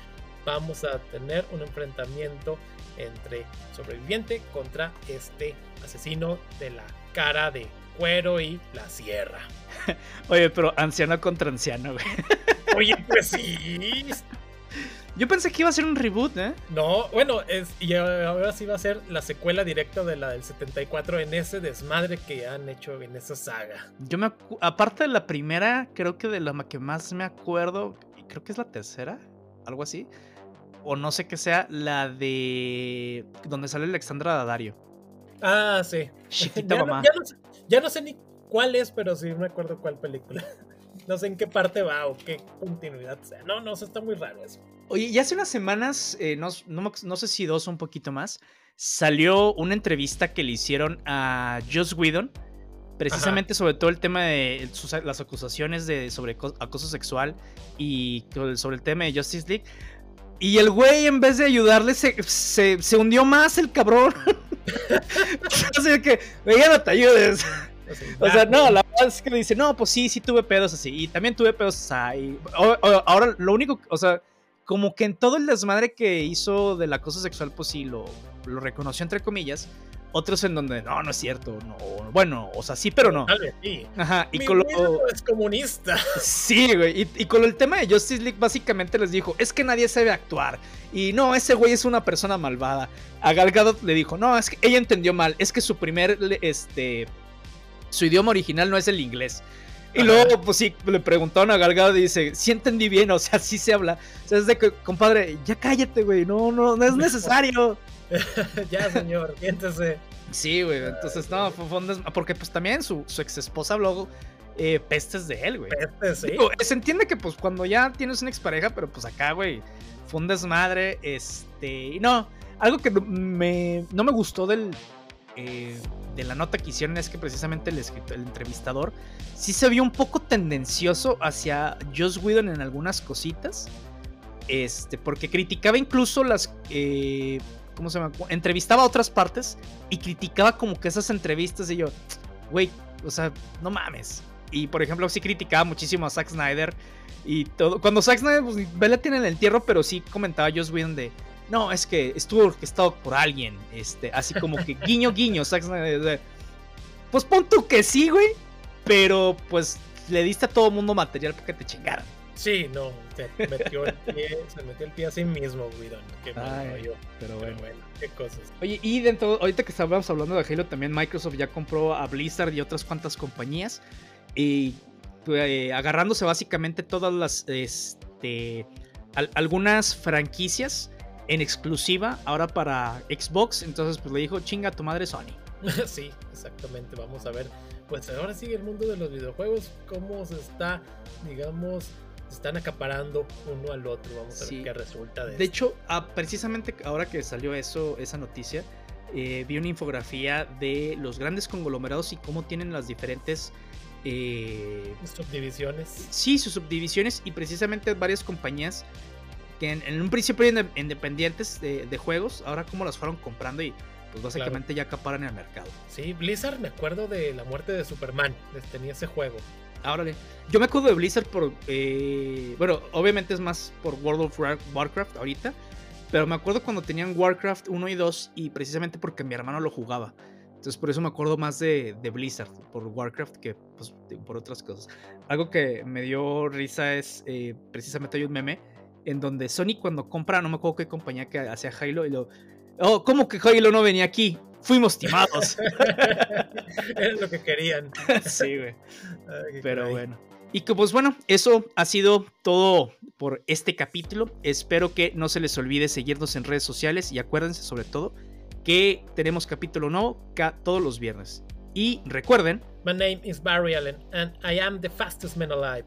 vamos a tener un enfrentamiento entre sobreviviente contra este asesino de la cara de cuero y la sierra. Oye, pero anciano contra anciano, güey. Oye, pues sí. Yo pensé que iba a ser un reboot, ¿eh? No, bueno, es, y ahora sí va a ser la secuela directa de la del 74 en ese desmadre que han hecho en esa saga. Yo me aparte de la primera, creo que de la que más me acuerdo, creo que es la tercera, algo así. O no sé qué sea, la de donde sale Alexandra Daddario. Ah, sí. Chiquita ya, mamá. No, ya, no sé, ya no sé ni cuál es, pero sí me acuerdo cuál película. No sé en qué parte va o qué continuidad sea. No, no, está muy raro eso. Oye, y hace unas semanas, eh, no, no, sé si dos o un poquito más, salió una entrevista que le hicieron a Joss Whedon, precisamente sobre todo el tema de las acusaciones de, sobre acoso sexual y sobre el tema de Justice League. Y el güey, en vez de ayudarle, se, se, hundió más el cabrón. Así que, venga, no te ayudes. O sea, no, la verdad es que le dice, no, pues sí, sí tuve pedos así. Y también tuve pedos así. ahora, lo único, o sea, como que en todo el desmadre que hizo del acoso sexual, pues sí, lo, lo reconoció entre comillas. Otros en donde, no, no es cierto, no, bueno, o sea, sí, pero no. sí. Ajá, y Mi con lo... es comunista. Sí, güey, y, y, con el tema de Justice League básicamente les dijo, es que nadie sabe actuar, y no, ese güey es una persona malvada. A Gal Gadot le dijo, no, es que ella entendió mal, es que su primer, este, su idioma original no es el inglés. Y luego, pues sí, le preguntaron a Galgado y dice, sí entendí bien, o sea, sí se habla. O sea, es de que, compadre, ya cállate, güey, no, no, no es necesario. ya, señor, siéntese. Sí, güey, entonces, no, fue, un Porque, pues, también su, su ex esposa habló eh, pestes de él, güey. Pestes, sí. se entiende que, pues, cuando ya tienes una expareja, pero, pues, acá, güey, fue un desmadre, este... Y no, algo que me, no me gustó del... Eh, de la nota que hicieron es que precisamente el, entrevistador sí se vio un poco tendencioso hacia Joss Whedon en algunas cositas. Este, porque criticaba incluso las. Eh, ¿Cómo se llama? Entrevistaba a otras partes y criticaba como que esas entrevistas y yo, güey, o sea, no mames. Y por ejemplo, sí criticaba muchísimo a Zack Snyder y todo. Cuando Zack Snyder, pues, Vela tiene el entierro, pero sí comentaba Joss Whedon de no, es que estuvo orquestado por alguien, este, así como que guiño, guiño, Pues pon tú que sí, güey, pero pues le diste a todo mundo material para que te chingaran. Sí, no, se metió el pie, se metió el pie a sí mismo, güey, qué yo. Pero bueno. qué cosas. Oye, y dentro, ahorita que estábamos hablando de Halo, también Microsoft ya compró a Blizzard y otras cuantas compañías. Y pues, agarrándose básicamente todas las, este, algunas franquicias en exclusiva ahora para Xbox. Entonces, pues le dijo, chinga tu madre Sony. sí, exactamente. Vamos a ver. Pues ahora sigue el mundo de los videojuegos, cómo se está, digamos, se están acaparando uno al otro. Vamos a ver qué resulta de De hecho, ah, precisamente ahora que salió eso, esa noticia, eh, vi una infografía de los grandes conglomerados y cómo tienen las diferentes eh, subdivisiones. Sí, sus subdivisiones y precisamente varias compañías que en, un principio eran independientes de, juegos, ahora como las fueron comprando y pues básicamente ya acaparan el mercado. Sí, Blizzard me acuerdo de la muerte de Superman, tenía ese juego. Ahora, yo me acuerdo de Blizzard por, eh, bueno, obviamente es más por World of Warcraft ahorita, pero me acuerdo cuando tenían Warcraft 1 y 2 y precisamente porque mi hermano lo jugaba. Entonces por eso me acuerdo más de, Blizzard, por Warcraft, que pues, por otras cosas. Algo que me dio risa es, eh, precisamente hay un meme en donde Sony cuando compra, no me acuerdo qué compañía que hacía Halo, y lo, oh, ¿cómo que Halo no venía aquí? Fuimos timados. es lo que querían. sí, güey. Pero bueno. Y que pues bueno, eso ha sido todo por este capítulo. Espero que no se les olvide seguirnos en redes sociales y acuérdense sobre todo que tenemos capítulo nuevo todos los viernes. Y recuerden, My name is Barry Allen and I am the fastest man alive.